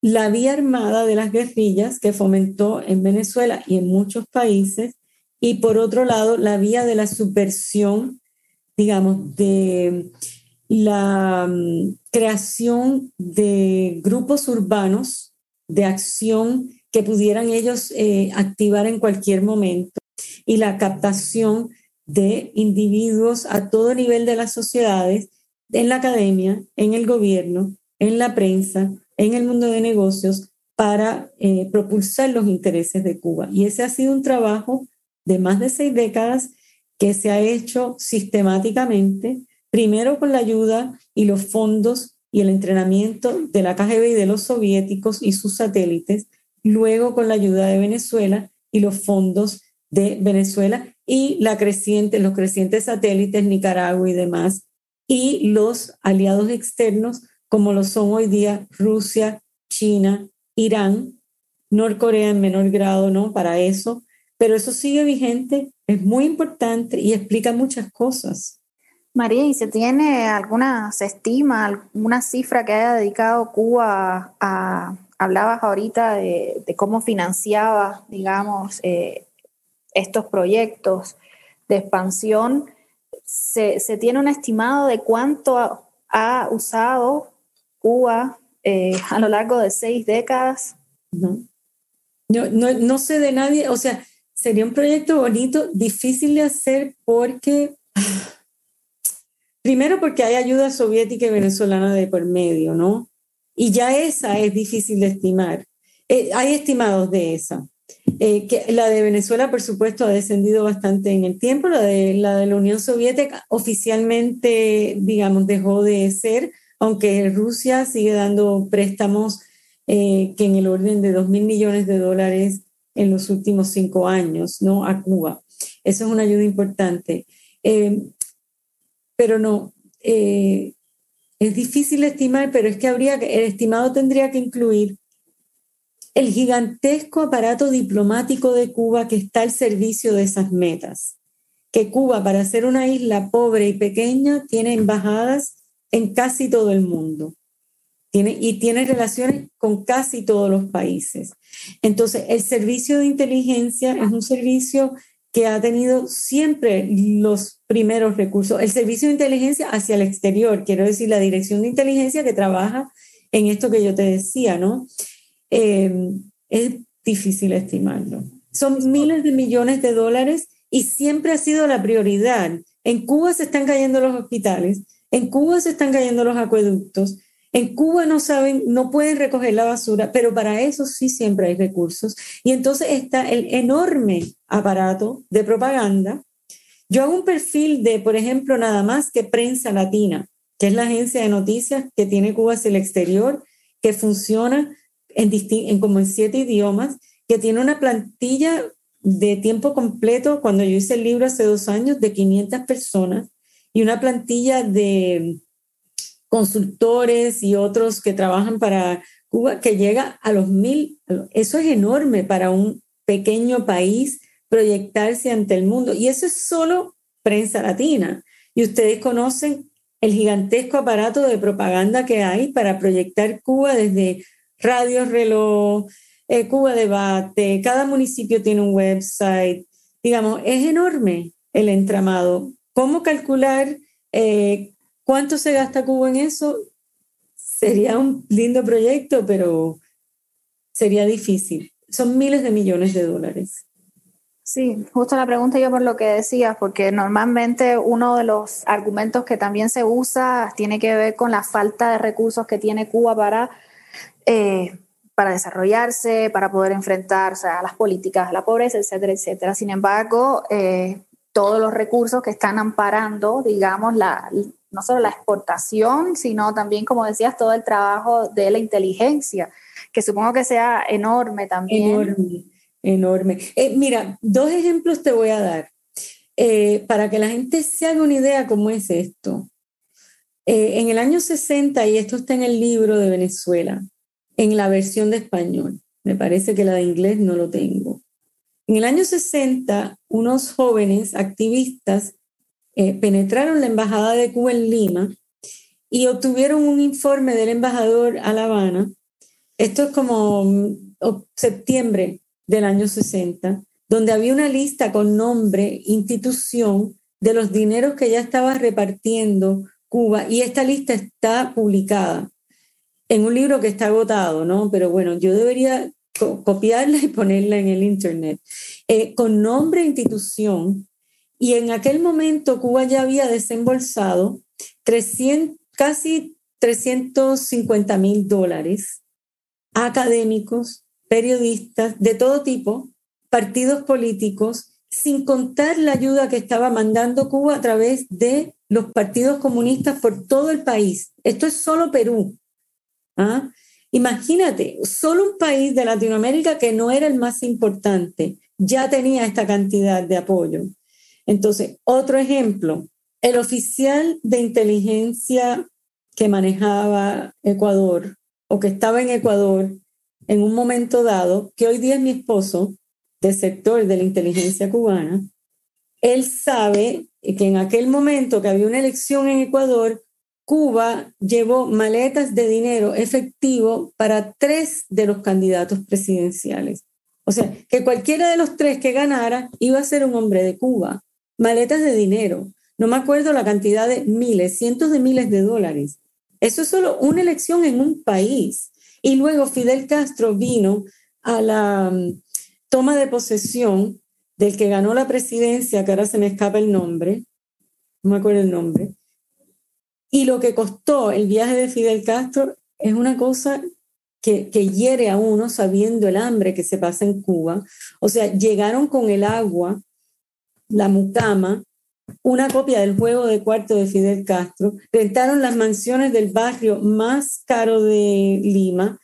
La vía armada de las guerrillas que fomentó en Venezuela y en muchos países, y por otro lado, la vía de la subversión, digamos, de la mm, creación de grupos urbanos de acción que pudieran ellos eh, activar en cualquier momento y la captación de individuos a todo nivel de las sociedades, en la academia, en el gobierno, en la prensa, en el mundo de negocios, para eh, propulsar los intereses de Cuba. Y ese ha sido un trabajo de más de seis décadas que se ha hecho sistemáticamente, primero con la ayuda y los fondos y el entrenamiento de la KGB y de los soviéticos y sus satélites, luego con la ayuda de Venezuela y los fondos de Venezuela y la creciente, los crecientes satélites Nicaragua y demás, y los aliados externos como lo son hoy día Rusia, China, Irán, Norcorea en menor grado, ¿no? Para eso, pero eso sigue vigente, es muy importante y explica muchas cosas. María, ¿y se tiene alguna, se estima alguna cifra que haya dedicado Cuba a, hablabas ahorita de, cómo financiaba, digamos, eh, estos proyectos de expansión. Se, tiene un estimado de cuánto ha, usado Cuba eh, a lo largo de seis décadas. No. No, sé de nadie, o sea, sería un proyecto bonito, difícil de hacer porque, [SIGHS] primero porque hay ayuda soviética y venezolana de por medio, ¿no? Y ya esa es difícil de estimar. Eh, hay estimados de esa. Eh, que la de Venezuela, por supuesto, ha descendido bastante en el tiempo. La de, la de la Unión Soviética oficialmente, digamos, dejó de ser, aunque Rusia sigue dando préstamos eh, que en el orden de 2 mil millones de dólares en los últimos cinco años, ¿no? A Cuba. Eso es una ayuda importante. pero no, es difícil estimar, pero es que habría el estimado tendría que incluir el gigantesco aparato diplomático de Cuba que está al servicio de esas metas. Que Cuba, para ser una isla pobre y pequeña, tiene embajadas en casi todo el mundo. Y tiene relaciones con casi todos los países. Entonces, el servicio de inteligencia es un servicio que ha tenido siempre los primeros recursos. El servicio de inteligencia hacia el exterior, quiero decir, la dirección de inteligencia que trabaja en esto que yo te decía, ¿no? Em, es difícil estimarlo. Son miles de millones de dólares y siempre ha sido la prioridad. En Cuba se están cayendo los hospitales, En Cuba se están cayendo los acueductos. En Cuba no saben, no pueden recoger la basura, pero para eso sí siempre hay recursos. Y entonces está el enorme aparato de propaganda. Yo hago un perfil de, por ejemplo, nada más que Prensa Latina, que es la agencia de noticias que tiene Cuba hacia el exterior, que funciona en, en como en siete idiomas, que tiene una plantilla de tiempo completo, cuando yo hice el libro hace dos años, de 500 personas, y una plantilla de consultores y otros que trabajan para Cuba que llega a los mil. Eso es enorme para un pequeño país proyectarse ante el mundo. Y eso es solo prensa latina. Y ustedes conocen el gigantesco aparato de propaganda que hay para proyectar Cuba desde radio, reloj, eh, Cuba Debate, cada municipio tiene un website. Digamos, es enorme el entramado. ¿Cómo calcular eh, cuánto se gasta Cuba en eso? Sería un lindo proyecto, pero sería difícil. Son miles de millones de dólares. Sí, justo la pregunta yo por lo que decías, porque normalmente uno de los argumentos que también se usa tiene que ver con la falta de recursos que tiene Cuba para, eh, para desarrollarse, para poder enfrentarse a las políticas, a la pobreza, etcétera, etcétera. Sin embargo, eh, todos los recursos que están amparando, digamos, la, no solo la exportación, sino también, como decías, todo el trabajo de la inteligencia, que supongo que sea enorme también. Enorme, enorme. Eh, mira, dos ejemplos te voy a dar eh, para que la gente se haga una idea cómo es esto. Eh, en el año 60, y esto está en el libro de Venezuela, en la versión de español, me parece que la de inglés no lo tengo. En el año 60, unos jóvenes activistas eh, penetraron la embajada de Cuba en Lima y obtuvieron un informe del embajador a La Habana. Esto es como mm, septiembre del año 60, donde había una lista con nombre, institución, de los dineros que ya estaba repartiendo Cuba y esta lista está publicada en un libro que está agotado, ¿no? Pero bueno, yo debería copiarla y ponerla en el Internet, eh, con nombre e institución. Y en aquel momento Cuba ya había desembolsado 300, casi 350 mil dólares a académicos, periodistas de todo tipo, partidos políticos, sin contar la ayuda que estaba mandando Cuba a través de los partidos comunistas por todo el país. Esto es solo Perú. ¿ah? Imagínate, solo un país de Latinoamérica que no era el más importante ya tenía esta cantidad de apoyo. Entonces, otro ejemplo, el oficial de inteligencia que manejaba Ecuador o que estaba en Ecuador en un momento dado, que hoy día es mi esposo del sector de la inteligencia cubana, él sabe que en aquel momento que había una elección en Ecuador, Cuba llevó maletas de dinero efectivo para tres de los candidatos presidenciales. O sea, que cualquiera de los tres que ganara iba a ser un hombre de Cuba. Maletas de dinero. No me acuerdo la cantidad de miles, cientos de miles de dólares. Eso es solo una elección en un país. Y luego Fidel Castro vino a la mm, toma de posesión del que ganó la presidencia, que ahora se me escapa el nombre, no me acuerdo el nombre, y lo que costó el viaje de Fidel Castro es una cosa que, que, hiere a uno sabiendo el hambre que se pasa en Cuba. O sea, llegaron con el agua, la mucama, una copia del juego de cuarto de Fidel Castro, rentaron las mansiones del barrio más caro de Lima,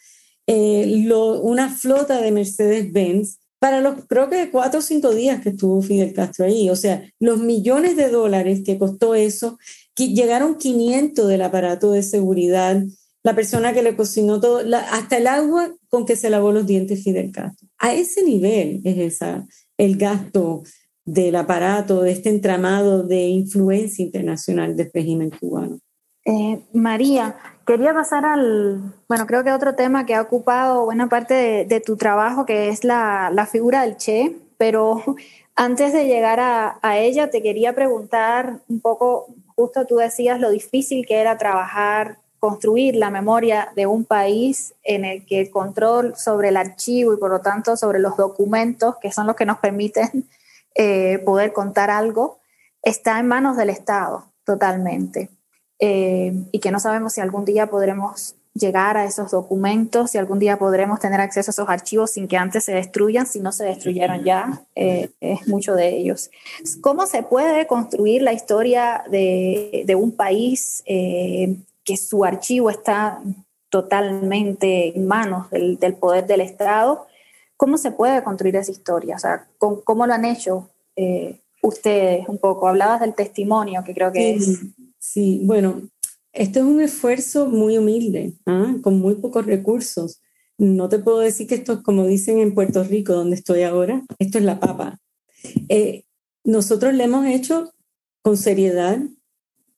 eh, una flota de Mercedes-Benz, para los creo que cuatro o cinco días que estuvo Fidel Castro ahí. O sea, los millones de dólares que costó eso llegaron 500 del aparato de seguridad, la persona que le cocinó todo, hasta el agua con que se lavó los dientes Fidel Castro. A ese nivel es esa, el gasto del aparato, de este entramado de influencia internacional del régimen cubano. Eh, María, quería pasar al, bueno, creo que otro tema que ha ocupado buena parte de, tu trabajo, que es la, la, figura del Che, pero [LAUGHS] antes de llegar a, a ella, te quería preguntar un poco justo tú decías lo difícil que era trabajar, construir la memoria de un país en el que el control sobre el archivo y por lo tanto sobre los documentos, que son los que nos permiten eh, poder contar algo, está en manos del Estado totalmente. eh, y que no sabemos si algún día podremos llegar a esos documentos, si algún día podremos tener acceso a esos archivos sin que antes se destruyan, si no se destruyeron ya, eh, es mucho de ellos. ¿Cómo se puede construir la historia de, de un país eh, que su archivo está totalmente en manos del, del, poder del Estado? ¿Cómo se puede construir esa historia? O sea, ¿cómo, lo han hecho eh, ustedes un poco? Hablabas del testimonio, que creo que es... Sí, bueno, esto es un esfuerzo muy humilde, ¿ah? con muy pocos recursos. No te puedo decir que esto es como dicen en Puerto Rico, donde estoy ahora, esto es la papa. Eh, nosotros le hemos hecho con seriedad,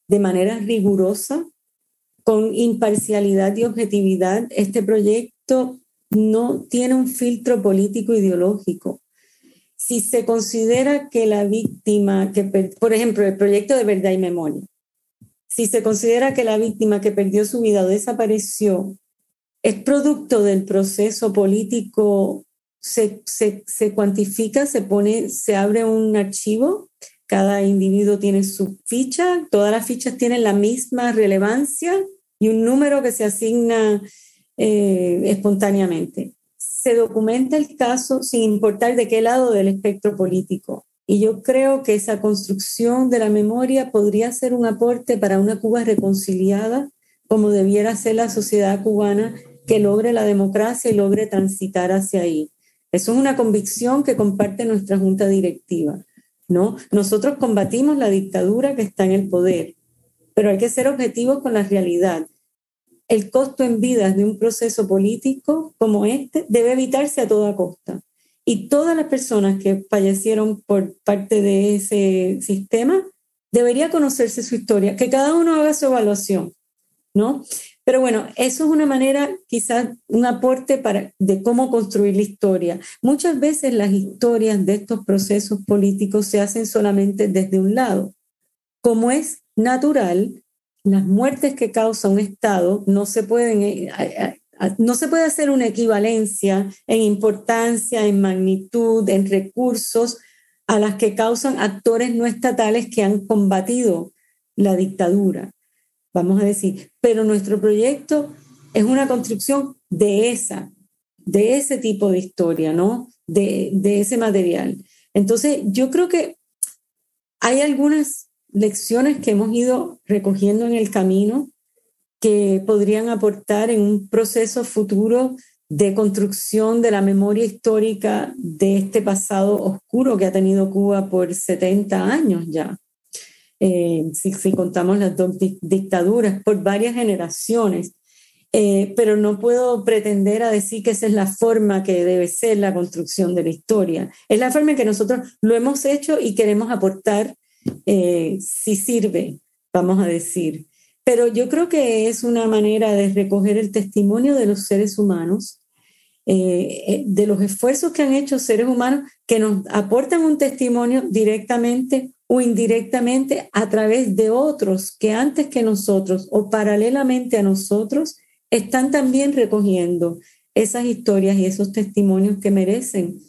de manera rigurosa, con imparcialidad y objetividad. Este proyecto no tiene un filtro político ideológico. Si se considera que la víctima, que, por ejemplo, el proyecto de verdad y memoria, si se considera que la víctima que perdió su vida o desapareció es producto del proceso político, se, se, cuantifica, se pone, se abre un archivo, cada individuo tiene su ficha, todas las fichas tienen la misma relevancia y un número que se asigna eh, espontáneamente. Se documenta el caso sin importar de qué lado del espectro político. Y yo creo que esa construcción de la memoria podría ser un aporte para una Cuba reconciliada, como debiera ser la sociedad cubana que logre la democracia y logre transitar hacia ahí. Eso es una convicción que comparte nuestra junta directiva. ¿no? Nosotros combatimos la dictadura que está en el poder, pero hay que ser objetivos con la realidad. El costo en vidas de un proceso político como este debe evitarse a toda costa y todas las personas que fallecieron por parte de ese sistema, debería conocerse su historia, que cada uno haga su evaluación, ¿no? Pero bueno, eso es una manera, quizás un aporte para, de cómo construir la historia. Muchas veces las historias de estos procesos políticos se hacen solamente desde un lado. Como es natural, las muertes que causa un Estado no se pueden eh, no se puede hacer una equivalencia en importancia, en magnitud, en recursos a las que causan actores no estatales que han combatido la dictadura, vamos a decir. Pero nuestro proyecto es una construcción de esa, de ese tipo de historia, ¿no? De, de ese material. Entonces, yo creo que hay algunas lecciones que hemos ido recogiendo en el camino que podrían aportar en un proceso futuro de construcción de la memoria histórica de este pasado oscuro que ha tenido Cuba por 70 años ya. Eh, si, contamos las dos dictaduras, por varias generaciones. Eh, pero no puedo pretender a decir que esa es la forma que debe ser la construcción de la historia. Es la forma en que nosotros lo hemos hecho y queremos aportar eh, si sirve, vamos a decir. Pero yo creo que es una manera de recoger el testimonio de los seres humanos, eh, eh, de los esfuerzos que han hecho seres humanos que nos aportan un testimonio directamente o indirectamente a través de otros que antes que nosotros o paralelamente a nosotros están también recogiendo esas historias y esos testimonios que merecen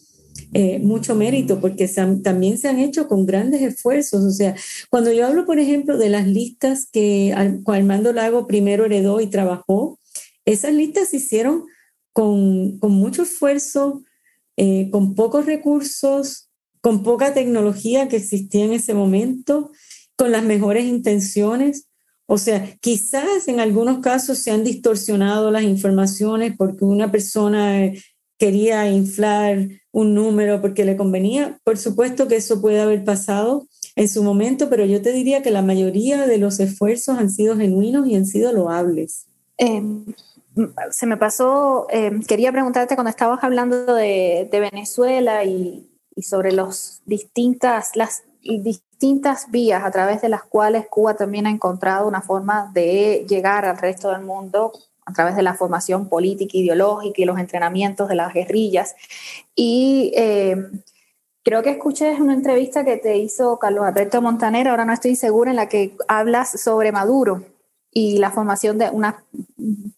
eh, mucho mérito porque también se han hecho con grandes esfuerzos. O sea, cuando yo hablo, por ejemplo, de las listas que Armando Lago primero heredó y trabajó, esas listas se hicieron con, con mucho esfuerzo, eh, con pocos recursos, con poca tecnología que existía en ese momento, con las mejores intenciones. O sea, quizás en algunos casos se han distorsionado las informaciones porque una persona quería inflar un número porque le convenía. Por supuesto que eso puede haber pasado en su momento, pero yo te diría que la mayoría de los esfuerzos han sido genuinos y han sido loables. Em, se me pasó, em, quería preguntarte cuando estabas hablando de, Venezuela y, y, sobre los distintas, las distintas vías a través de las cuales Cuba también ha encontrado una forma de llegar al resto del mundo a través de la formación política, ideológica y los entrenamientos de las guerrillas. Y eh, creo que escuché una entrevista que te hizo Carlos Alberto Montaner, ahora no estoy segura, en la que hablas sobre Maduro y la formación de un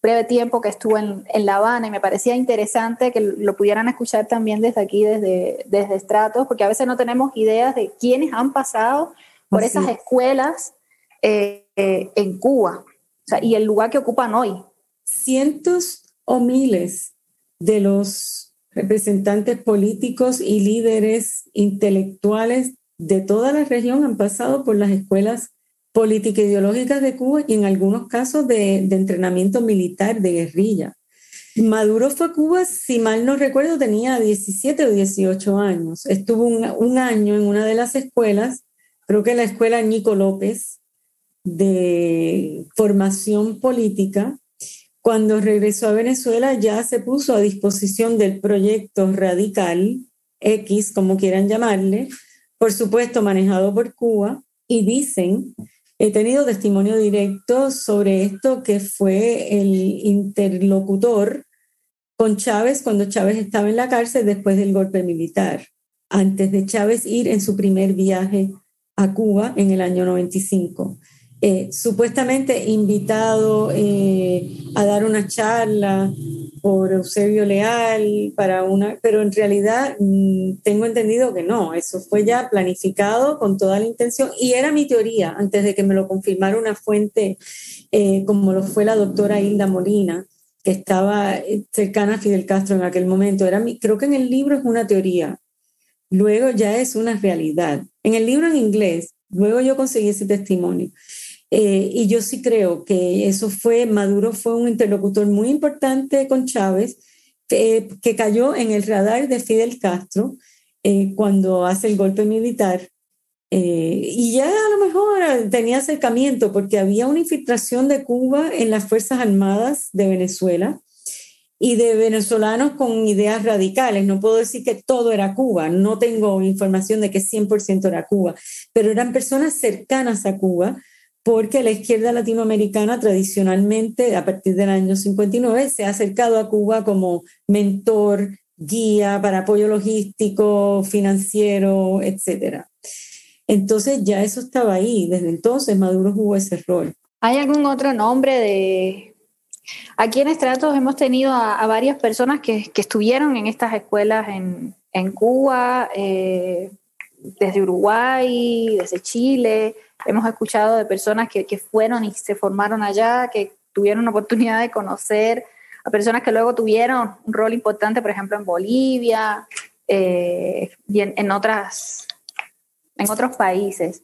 breve tiempo que estuvo en, La Habana y me parecía interesante que lo pudieran escuchar también desde aquí, desde, desde Estratos, porque a veces no tenemos ideas de quiénes han pasado por esas escuelas eh, eh, en Cuba y el lugar que ocupan hoy. Cientos o miles de los representantes políticos y líderes intelectuales de toda la región han pasado por las escuelas políticas ideológicas de Cuba y en algunos casos de, entrenamiento militar, de guerrilla. Maduro fue a Cuba, si mal no recuerdo, tenía 17 o 18 años. Estuvo un, un año en una de las escuelas, creo que la escuela Nico López, de formación política. Cuando regresó a Venezuela ya se puso a disposición del proyecto radical X, como quieran llamarle, por supuesto manejado por Cuba, y dicen, he tenido testimonio directo sobre esto, que fue el interlocutor con Chávez cuando Chávez estaba en la cárcel después del golpe militar, antes de Chávez ir en su primer viaje a Cuba en el año 95. Eh, supuestamente invitado eh, a dar una charla por Eusebio Leal para una, pero en realidad mm, tengo entendido que no, eso fue ya planificado con toda la intención y era mi teoría antes de que me lo confirmara una fuente eh, como lo fue la doctora Hilda Molina, que estaba cercana a Fidel Castro en aquel momento. Era mi, creo que en el libro es una teoría, luego ya es una realidad. En el libro en inglés, luego yo conseguí ese testimonio. Eh, y yo sí creo que eso fue, Maduro fue un interlocutor muy importante con Chávez, que cayó en el radar de Fidel Castro eh, cuando hace el golpe militar. Eh, y ya a lo mejor tenía acercamiento porque había una infiltración de Cuba en las Fuerzas Armadas de Venezuela y de venezolanos con ideas radicales. No puedo decir que todo era Cuba, no tengo información de que 100% era Cuba, pero eran personas cercanas a Cuba porque la izquierda latinoamericana tradicionalmente, a partir del año 59, se ha acercado a Cuba como mentor, guía para apoyo logístico, financiero, etc. Entonces ya eso estaba ahí, desde entonces Maduro jugó ese rol. ¿Hay algún otro nombre de... Aquí en Estratos hemos tenido a, varias personas que, estuvieron en estas escuelas en, Cuba, eh, desde Uruguay, desde Chile, hemos escuchado de personas que, fueron y se formaron allá, que tuvieron la oportunidad de conocer a personas que luego tuvieron un rol importante, por ejemplo, en Bolivia eh, y en, otras, en otros países.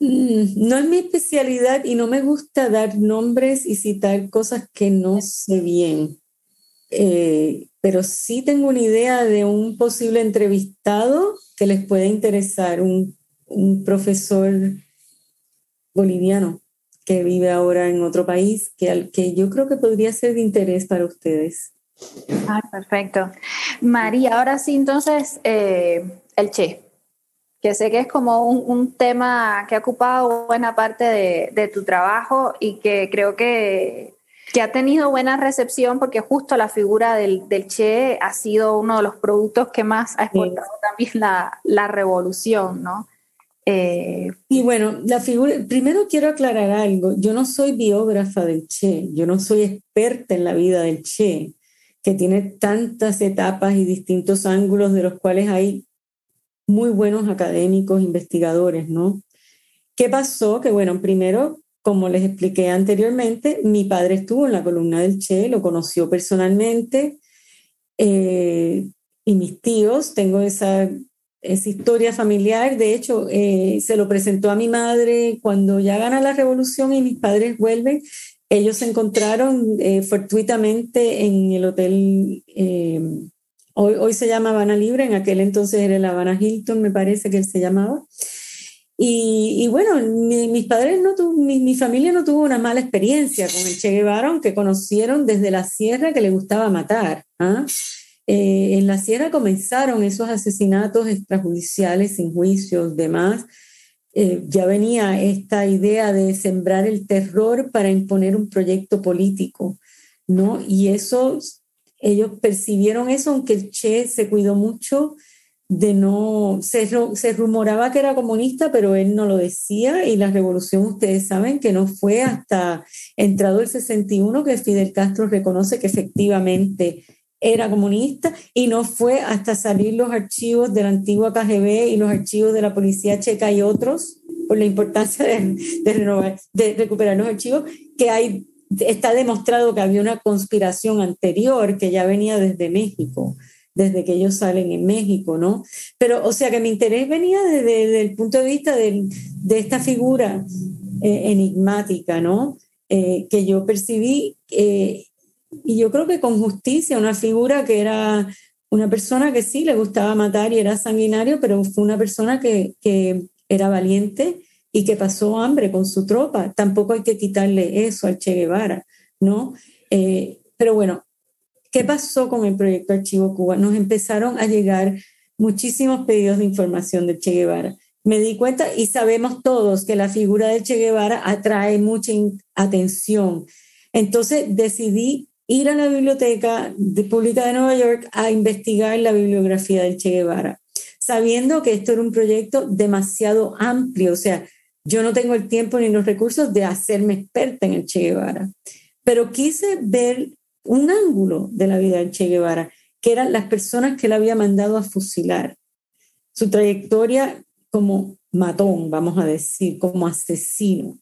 Mm, no es mi especialidad y no me gusta dar nombres y citar cosas que no sé bien. Eh, pero sí tengo una idea de un posible entrevistado que les puede interesar, un, un profesor boliviano que vive ahora en otro país, que, al, que yo creo que podría ser de interés para ustedes. Ah, perfecto. María, ahora sí, entonces, eh, el Che, que sé que es como un, tema que ha ocupado buena parte de, tu trabajo y que creo que, que, ha tenido buena recepción porque justo la figura del, del, Che ha sido uno de los productos que más ha exportado también la, la revolución, ¿no? Eh, y bueno, la figura, primero quiero aclarar algo, yo no soy biógrafa del Che, yo no soy experta en la vida del Che, que tiene tantas etapas y distintos ángulos de los cuales hay muy buenos académicos, investigadores, ¿no? ¿Qué pasó? Que bueno, primero, como les expliqué anteriormente, mi padre estuvo en la columna del Che, lo conoció personalmente, eh, y mis tíos, tengo esa es historia familiar. De hecho, eh, se lo presentó a mi madre cuando ya gana la revolución y mis padres vuelven. Ellos se encontraron eh, fortuitamente en el hotel, hoy, hoy se llama Habana Libre, en aquel entonces era el Habana Hilton, me parece que él se llamaba. Y, bueno, mis padres no tuvo, mi, familia no tuvo una mala experiencia con el Che Guevara, aunque conocieron desde la sierra que le gustaba matar. ¿ah? Eh, en la sierra comenzaron esos asesinatos extrajudiciales sin juicios, demás. Eh, ya venía esta idea de sembrar el terror para imponer un proyecto político, ¿no? Y eso, ellos percibieron eso, aunque el Che se cuidó mucho de no, se, se rumoraba que era comunista, pero él no lo decía y la revolución, ustedes saben que no fue hasta entrado el 61 que Fidel Castro reconoce que efectivamente era comunista y no fue hasta salir los archivos de la antigua KGB y los archivos de la policía checa y otros, por la importancia de, de, de recuperar los archivos, que hay, está demostrado que había una conspiración anterior que ya venía desde México desde que ellos salen en México, ¿no? Pero, o sea, que mi interés venía desde, el punto de vista de, esta figura eh, enigmática, ¿no? Eh, que yo percibí, eh, y yo creo que con justicia, una figura que era una persona que sí le gustaba matar y era sanguinario, pero fue una persona que, que era valiente y que pasó hambre con su tropa. Tampoco hay que quitarle eso al Che Guevara, ¿no? pero bueno, ¿Qué pasó con el proyecto Archivo Cuba? Nos empezaron a llegar muchísimos pedidos de información de Che Guevara. Me di cuenta y sabemos todos que la figura de Che Guevara atrae mucha atención. Entonces decidí ir a la biblioteca pública de Nueva York a investigar la bibliografía del Che Guevara, sabiendo que esto era un proyecto demasiado amplio, o sea, yo no tengo el tiempo ni los recursos de hacerme experta en el Che Guevara, pero quise ver un ángulo de la vida de Che Guevara, que eran las personas que él había mandado a fusilar. Su trayectoria como matón, vamos a decir, como asesino,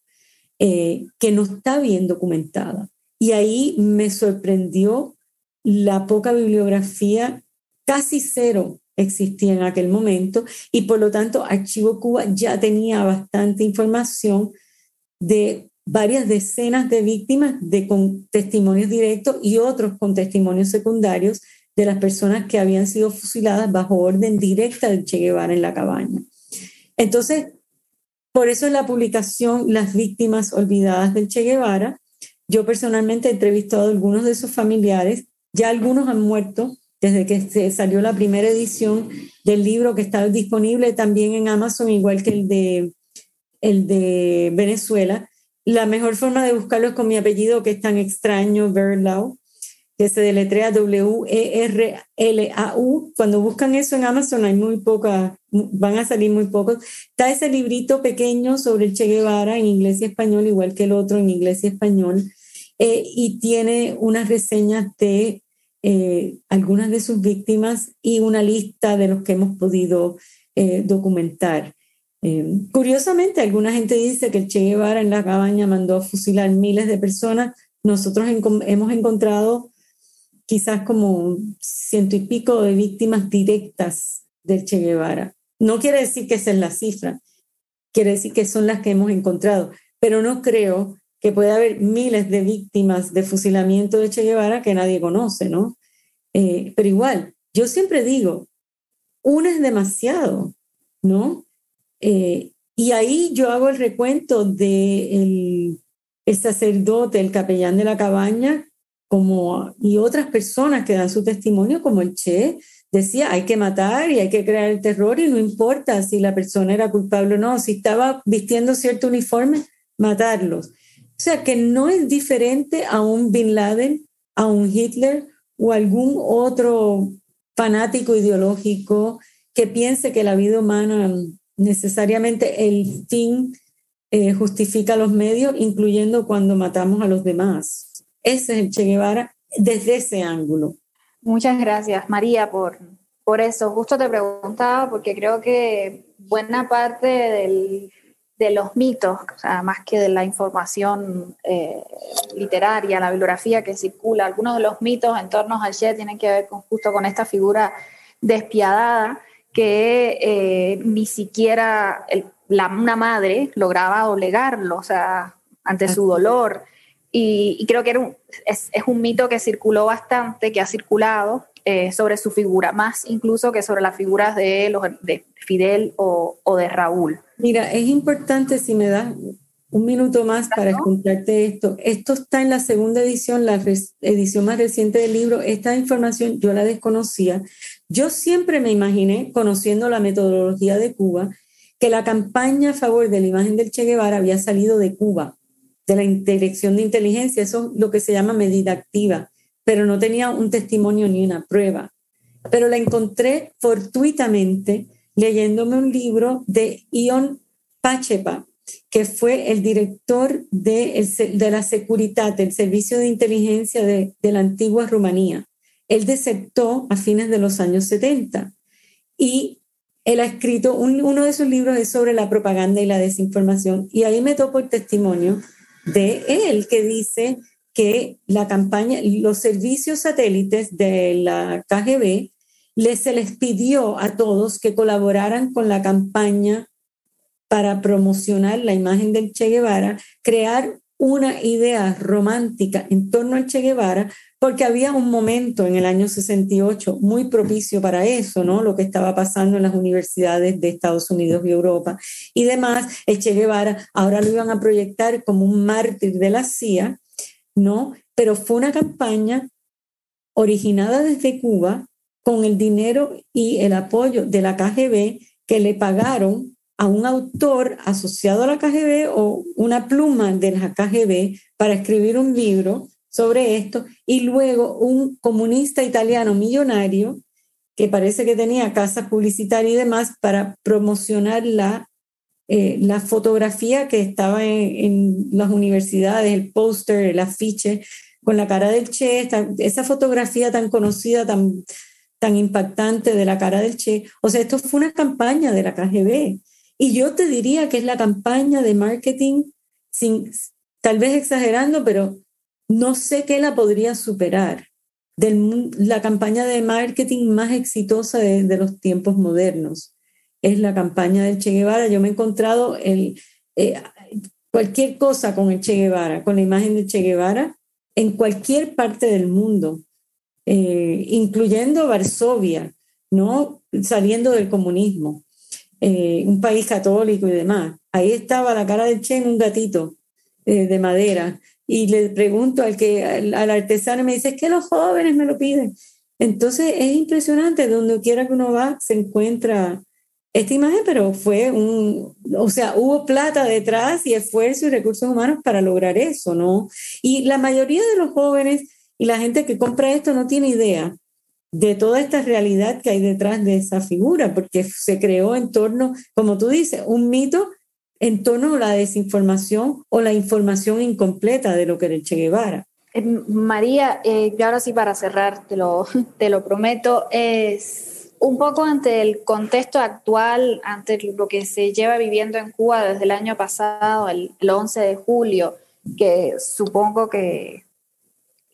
eh, que no está bien documentada. Y ahí me sorprendió la poca bibliografía, casi cero existía en aquel momento, y por lo tanto Archivo Cuba ya tenía bastante información de varias decenas de víctimas de con testimonios directos y otros con testimonios secundarios de las personas que habían sido fusiladas bajo orden directa del Che Guevara en la cabaña. Entonces, por eso en la publicación Las víctimas olvidadas del Che Guevara, yo personalmente he entrevistado a algunos de sus familiares, ya algunos han muerto desde que salió la primera edición del libro que está disponible también en Amazon, igual que el de, el de Venezuela, la mejor forma de buscarlo es con mi apellido, que es tan extraño, Verlau, que se deletrea W-E-R-L-A-U. Cuando buscan eso en Amazon hay muy pocas, van a salir muy pocos. Está ese librito pequeño sobre el Che Guevara en inglés y español, igual que el otro en inglés y español, eh, y tiene unas reseñas de eh, algunas de sus víctimas y una lista de los que hemos podido eh, documentar. Eh, curiosamente, alguna gente dice que el Che Guevara en la cabaña mandó a fusilar miles de personas. Nosotros hemos encontrado quizás como ciento y pico de víctimas directas del Che Guevara. No quiere decir que esa es la cifra, quiere decir que son las que hemos encontrado, pero no creo que pueda haber miles de víctimas de fusilamiento de Che Guevara que nadie conoce, ¿no? Eh, pero igual, yo siempre digo, una es demasiado, ¿no? Eh, y ahí yo hago el recuento de el, sacerdote, el capellán de la cabaña, como, y otras personas que dan su testimonio, como el Che, decía, hay que matar y hay que crear el terror y no importa si la persona era culpable o no, si estaba vistiendo cierto uniforme, matarlos. O sea, que no es diferente a un Bin Laden, a un Hitler o algún otro fanático ideológico que piense que la vida humana necesariamente el fin eh, justifica los medios, incluyendo cuando matamos a los demás. Ese es el Che Guevara desde ese ángulo. Muchas gracias, María, por, por eso. Justo te preguntaba porque creo que buena parte de los mitos, más que de la información eh, literaria, la bibliografía que circula, algunos de los mitos en torno al Che tienen que ver con, justo con esta figura despiadada que eh, ni siquiera la, una madre lograba doblegarlo, o sea, ante su dolor. Y, creo que era un, es, un mito que circuló bastante, que ha circulado eh, sobre su figura, más incluso que sobre las figuras de, los, de Fidel o, o, de Raúl. Mira, es importante si me das un minuto más para contarte esto. Esto está en la segunda edición, la edición más reciente del libro. Esta información yo la desconocía. Yo siempre me imaginé, conociendo la metodología de Cuba, que la campaña a favor de la imagen del Che Guevara había salido de Cuba, de la Dirección de Inteligencia, eso es lo que se llama medida activa, pero no tenía un testimonio ni una prueba. Pero la encontré fortuitamente leyéndome un libro de Ion Pachepa, que fue el director de, la Securitat, el servicio de inteligencia de la antigua Rumanía él desertó a fines de los años 70 y él ha escrito, uno de sus libros es sobre la propaganda y la desinformación y ahí me topo el testimonio de él que dice que la campaña, los servicios satélites de la KGB les, se les pidió a todos que colaboraran con la campaña para promocionar la imagen del Che Guevara, crear una idea romántica en torno al Che Guevara, porque había un momento en el año 68 muy propicio para eso, ¿no? Lo que estaba pasando en las universidades de Estados Unidos y Europa y demás. El Che Guevara ahora lo iban a proyectar como un mártir de la CIA, ¿no? Pero fue una campaña originada desde Cuba con el dinero y el apoyo de la KGB que le pagaron a un autor asociado a la KGB o una pluma de la KGB para escribir un libro sobre esto y luego un comunista italiano millonario que parece que tenía casas publicitarias y demás para promocionar la, eh, la fotografía que estaba en, las universidades, el póster, el afiche con la cara del Che, esa fotografía tan conocida, tan, tan impactante de la cara del Che. O sea, esto fue una campaña de la KGB. Y yo te diría que es la campaña de marketing, sin, tal vez exagerando, pero no sé qué la podría superar. Del, la campaña de marketing más exitosa de, los tiempos modernos. Es la campaña del Che Guevara. Yo me he encontrado el, eh, cualquier cosa con el Che Guevara, con la imagen de Che Guevara, en cualquier parte del mundo. Eh, incluyendo Varsovia, ¿no? saliendo del comunismo, eh, un país católico y demás. Ahí estaba la cara de Che en un gatito de madera. Y le pregunto al, que, al, artesano me dice, es que los jóvenes me lo piden. Entonces es impresionante, donde quiera que uno va, se encuentra esta imagen, pero fue un, o sea, hubo plata detrás y esfuerzo y recursos humanos para lograr eso, ¿no? Y la mayoría de los jóvenes y la gente que compra esto no tiene idea de toda esta realidad que hay detrás de esa figura, porque se creó en torno, como tú dices, un mito en torno a la desinformación o la información incompleta de lo que era el Che Guevara. Eh, María, eh, ahora sí para cerrar, te lo, [LAUGHS] te lo prometo, es un poco ante el contexto actual, ante lo que se lleva viviendo en Cuba desde el año pasado, el, el 11 de julio, que supongo que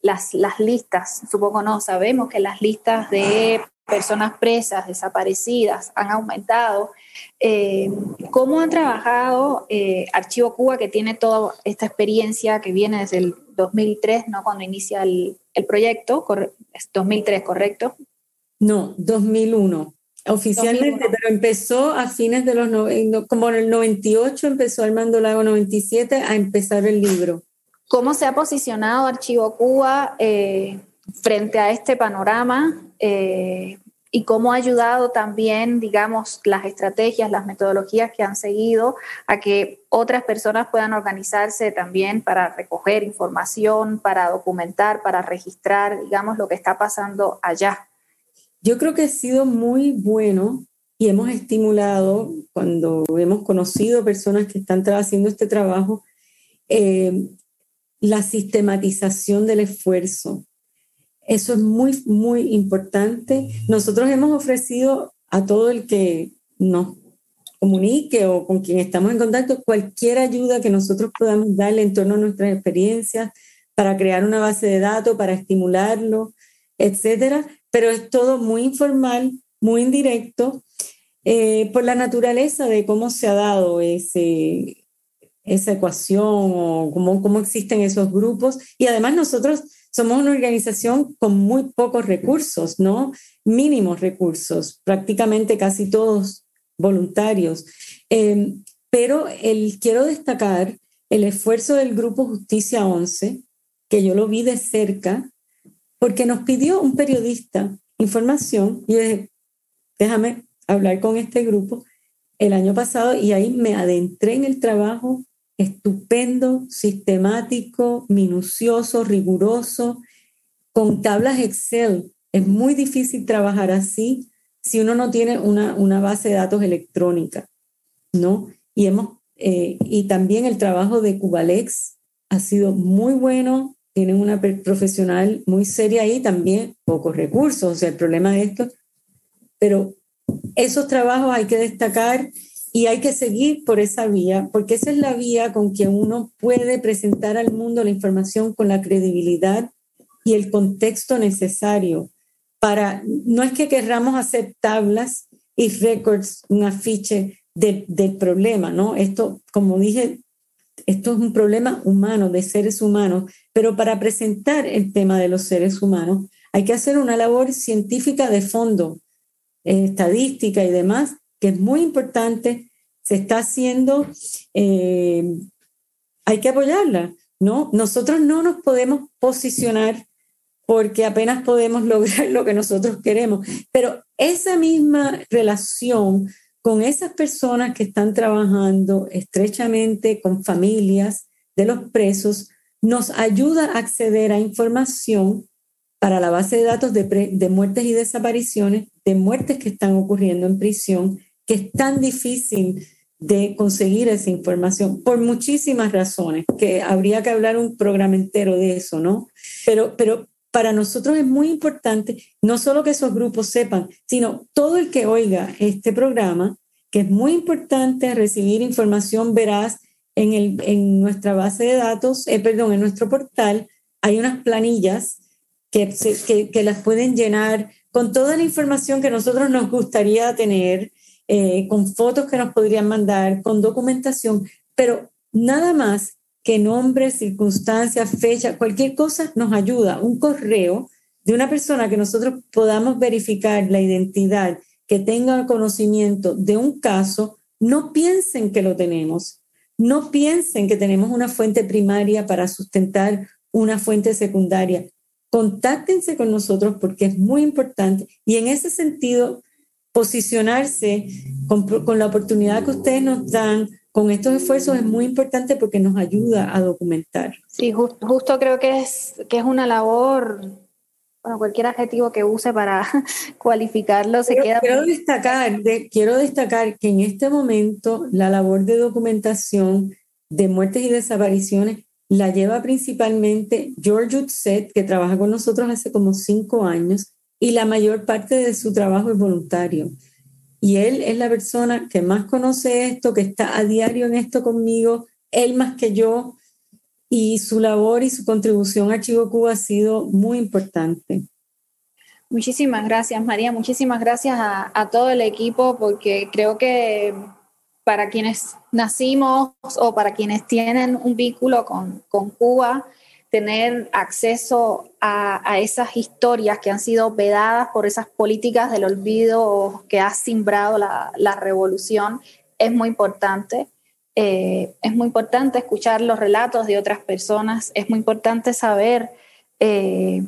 las, las listas, supongo no, sabemos que las listas de personas presas, desaparecidas, han aumentado. Eh, ¿Cómo han trabajado eh, Archivo Cuba, que tiene toda esta experiencia que viene desde el 2003, ¿no? cuando inicia el, el proyecto? Es 2003, ¿correcto? No, 2001. Oficialmente, pero empezó a fines de los, como en el 98 empezó Armando Lago 97 a empezar el libro. ¿Cómo se ha posicionado Archivo Cuba eh, frente a este panorama eh, y cómo ha ayudado también, digamos, las estrategias, las metodologías que han seguido a que otras personas puedan organizarse también para recoger información, para documentar, para registrar, digamos, lo que está pasando allá? Yo creo que ha sido muy bueno y hemos estimulado, cuando hemos conocido personas que están haciendo este trabajo, eh, la sistematización del esfuerzo. Eso es muy, muy importante. Nosotros hemos ofrecido a todo el que nos comunique o con quien estamos en contacto cualquier ayuda que nosotros podamos darle en torno a nuestras experiencias para crear una base de datos, para estimularlo, etcétera. Pero es todo muy informal, muy indirecto, eh, por la naturaleza de cómo se ha dado ese, esa ecuación o cómo, cómo existen esos grupos. Y además nosotros somos una organización con muy pocos recursos, ¿no? Mínimos recursos, prácticamente casi todos voluntarios. Em, pero el, quiero destacar el esfuerzo del Grupo Justicia 11, que yo lo vi de cerca, porque nos pidió un periodista información y dije, déjame hablar con este grupo el año pasado y ahí me adentré en el trabajo estupendo, sistemático, minucioso, riguroso, con tablas Excel. Es muy difícil trabajar así si uno no tiene una, una base de datos electrónica, ¿no? Y, hemos, eh, y también el trabajo de Cubalex ha sido muy bueno, tienen una profesional muy seria ahí, también pocos recursos, o sea, el problema de esto, pero esos trabajos hay que destacar y hay que seguir por esa vía, porque esa es la vía con que uno puede presentar al mundo la información con la credibilidad y el contexto necesario para, no es que querramos hacer tablas y récords, un afiche del problema, ¿no? Esto, como dije, esto es un problema humano, de seres humanos, pero para presentar el tema de los seres humanos hay que hacer una labor científica de fondo, eh, estadística y demás, que es muy importante, se está haciendo, eh, hay que apoyarla, ¿no? Nosotros no nos podemos posicionar porque apenas podemos lograr lo que nosotros queremos, pero esa misma relación con esas personas que están trabajando estrechamente con familias de los presos, nos ayuda a acceder a información para la base de datos de, muertes y desapariciones, de muertes que están ocurriendo en prisión, que es tan difícil de conseguir esa información por muchísimas razones, que habría que hablar un programa entero de eso, ¿no? Pero, pero para nosotros es muy importante no solo que esos grupos sepan, sino todo el que oiga este programa, que es muy importante recibir información veraz en, el, en nuestra base de datos, eh, perdón, en nuestro portal, hay unas planillas que, que, que, las pueden llenar con toda la información que nosotros nos gustaría tener, eh, con fotos que nos podrían mandar, con documentación, pero nada más que nombre, circunstancias, fecha, cualquier cosa nos ayuda. Un correo de una persona que nosotros podamos verificar la identidad, que tenga conocimiento de un caso, no piensen que lo tenemos. No piensen que tenemos una fuente primaria para sustentar una fuente secundaria. Contáctense con nosotros porque es muy importante y en ese sentido posicionarse con, con la oportunidad que ustedes nos dan con estos esfuerzos es muy importante porque nos ayuda a documentar. Sí, justo creo que es, que es una labor, bueno, cualquier adjetivo que use para [LAUGHS] cualificarlo se queda... Quiero destacar, quiero destacar que en este momento la labor de documentación de muertes y desapariciones la lleva principalmente George Utset, que trabaja con nosotros hace como cinco años, y la mayor parte de su trabajo es voluntario. Y él es la persona que más conoce esto, que está a diario en esto conmigo, él más que yo, y su labor y su contribución a Archivo Cuba ha sido muy importante. Muchísimas gracias, María. Muchísimas gracias a, todo el equipo, porque creo que para quienes nacimos o para quienes tienen un vínculo con, con Cuba, tener acceso a, esas historias que han sido vedadas por esas políticas del olvido que ha simbrado la, revolución es muy importante. Eh, es muy importante escuchar los relatos de otras personas, es muy importante saber eh,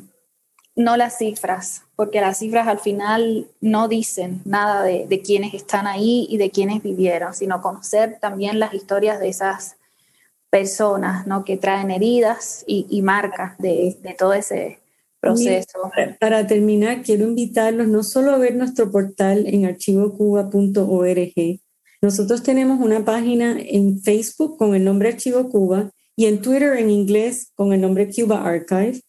no las cifras, porque las cifras al final no dicen nada de, de quienes están ahí y de quienes vivieron, sino conocer también las historias de esas personas ¿no? que traen heridas y, marcas de, todo ese proceso. Para terminar, quiero invitarlos no solo a ver nuestro portal en archivocuba.org, nosotros tenemos una página en Facebook con el nombre Archivo Cuba y en Twitter en inglés con el nombre Cuba Archive,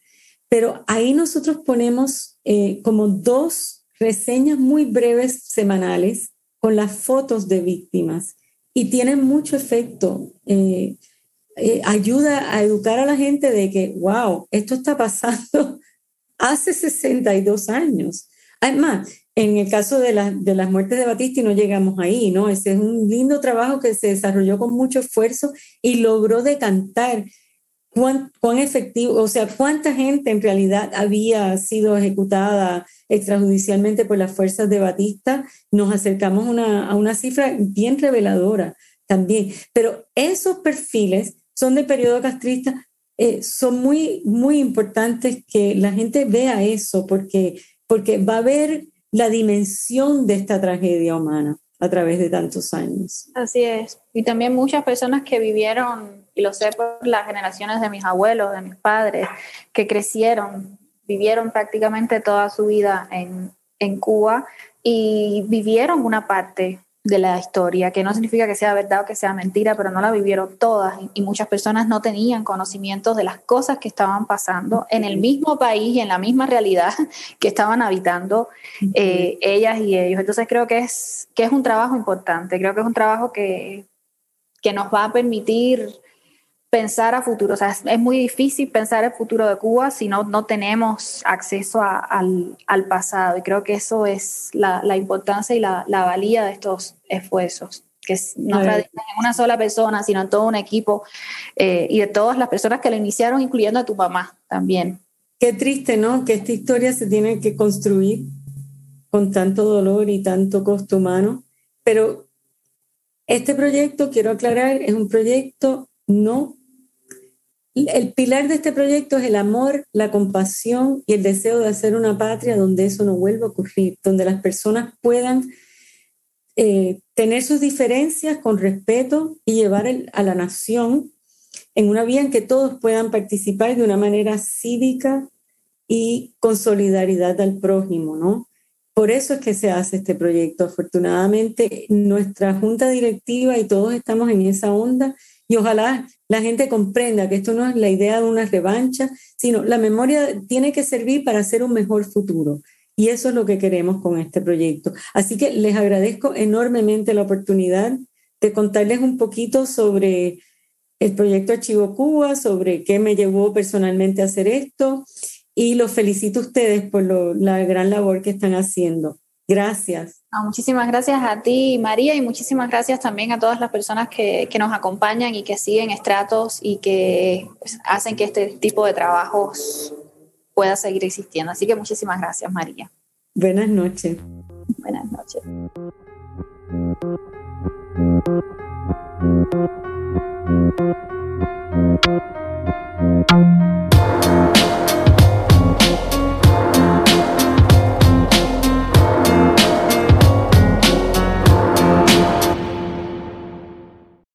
pero ahí nosotros ponemos eh, como dos reseñas muy breves semanales con las fotos de víctimas y tienen mucho efecto. Eh, eh, ayuda a educar a la gente de que, wow, esto está pasando [LAUGHS] hace 62 años. Además, en el caso de, de las muertes de Batista no llegamos ahí, ¿no? Ese es un lindo trabajo que se desarrolló con mucho esfuerzo y logró decantar cuán, cuán efectivo, o sea, cuánta gente en realidad había sido ejecutada extrajudicialmente por las fuerzas de Batista. Nos acercamos una, a una cifra bien reveladora también. Pero esos perfiles son del periodo castrista, eh, son muy, muy importantes que la gente vea eso, porque, porque va a ver la dimensión de esta tragedia humana a través de tantos años. Así es. Y también muchas personas que vivieron, y lo sé por las generaciones de mis abuelos, de mis padres, que crecieron, vivieron prácticamente toda su vida en, en Cuba y vivieron una parte de la historia, que no significa que sea verdad o que sea mentira, pero no la vivieron todas y muchas personas no tenían conocimientos de las cosas que estaban pasando en el mismo país y en la misma realidad [LAUGHS] que estaban habitando eh, ellas y ellos. Entonces creo que es, que es un trabajo importante, creo que es un trabajo que, que nos va a permitir pensar a futuro. O sea, es, muy difícil pensar el futuro de Cuba si no, no tenemos acceso al, al, pasado. Y creo que eso es la, la importancia y la, la, valía de estos esfuerzos, que no radican en una sola persona, sino en todo un equipo eh, y de todas las personas que lo iniciaron, incluyendo a tu mamá también. Qué triste, ¿no? Que esta historia se tiene que construir con tanto dolor y tanto costo humano. Pero este proyecto, quiero aclarar, es un proyecto no el pilar de este proyecto es el amor, la compasión y el deseo de hacer una patria donde eso no vuelva a ocurrir, donde las personas puedan eh, tener sus diferencias con respeto y llevar a la nación en una vía en que todos puedan participar de una manera cívica y con solidaridad al prójimo, ¿no? Por eso es que se hace este proyecto. Afortunadamente, nuestra junta directiva y todos estamos en esa onda y ojalá la gente comprenda que esto no es la idea de una revancha, sino la memoria tiene que servir para hacer un mejor futuro. Y eso es lo que queremos con este proyecto. Así que les agradezco enormemente la oportunidad de contarles un poquito sobre el proyecto Archivo Cuba, sobre qué me llevó personalmente a hacer esto y los felicito a ustedes por la gran labor que están haciendo. Gracias. Muchísimas gracias a ti, María, y muchísimas gracias también a todas las personas que, nos acompañan y que siguen estratos y que pues, hacen que este tipo de trabajos pueda seguir existiendo. Así que muchísimas gracias, María. Buenas noches. Buenas noches.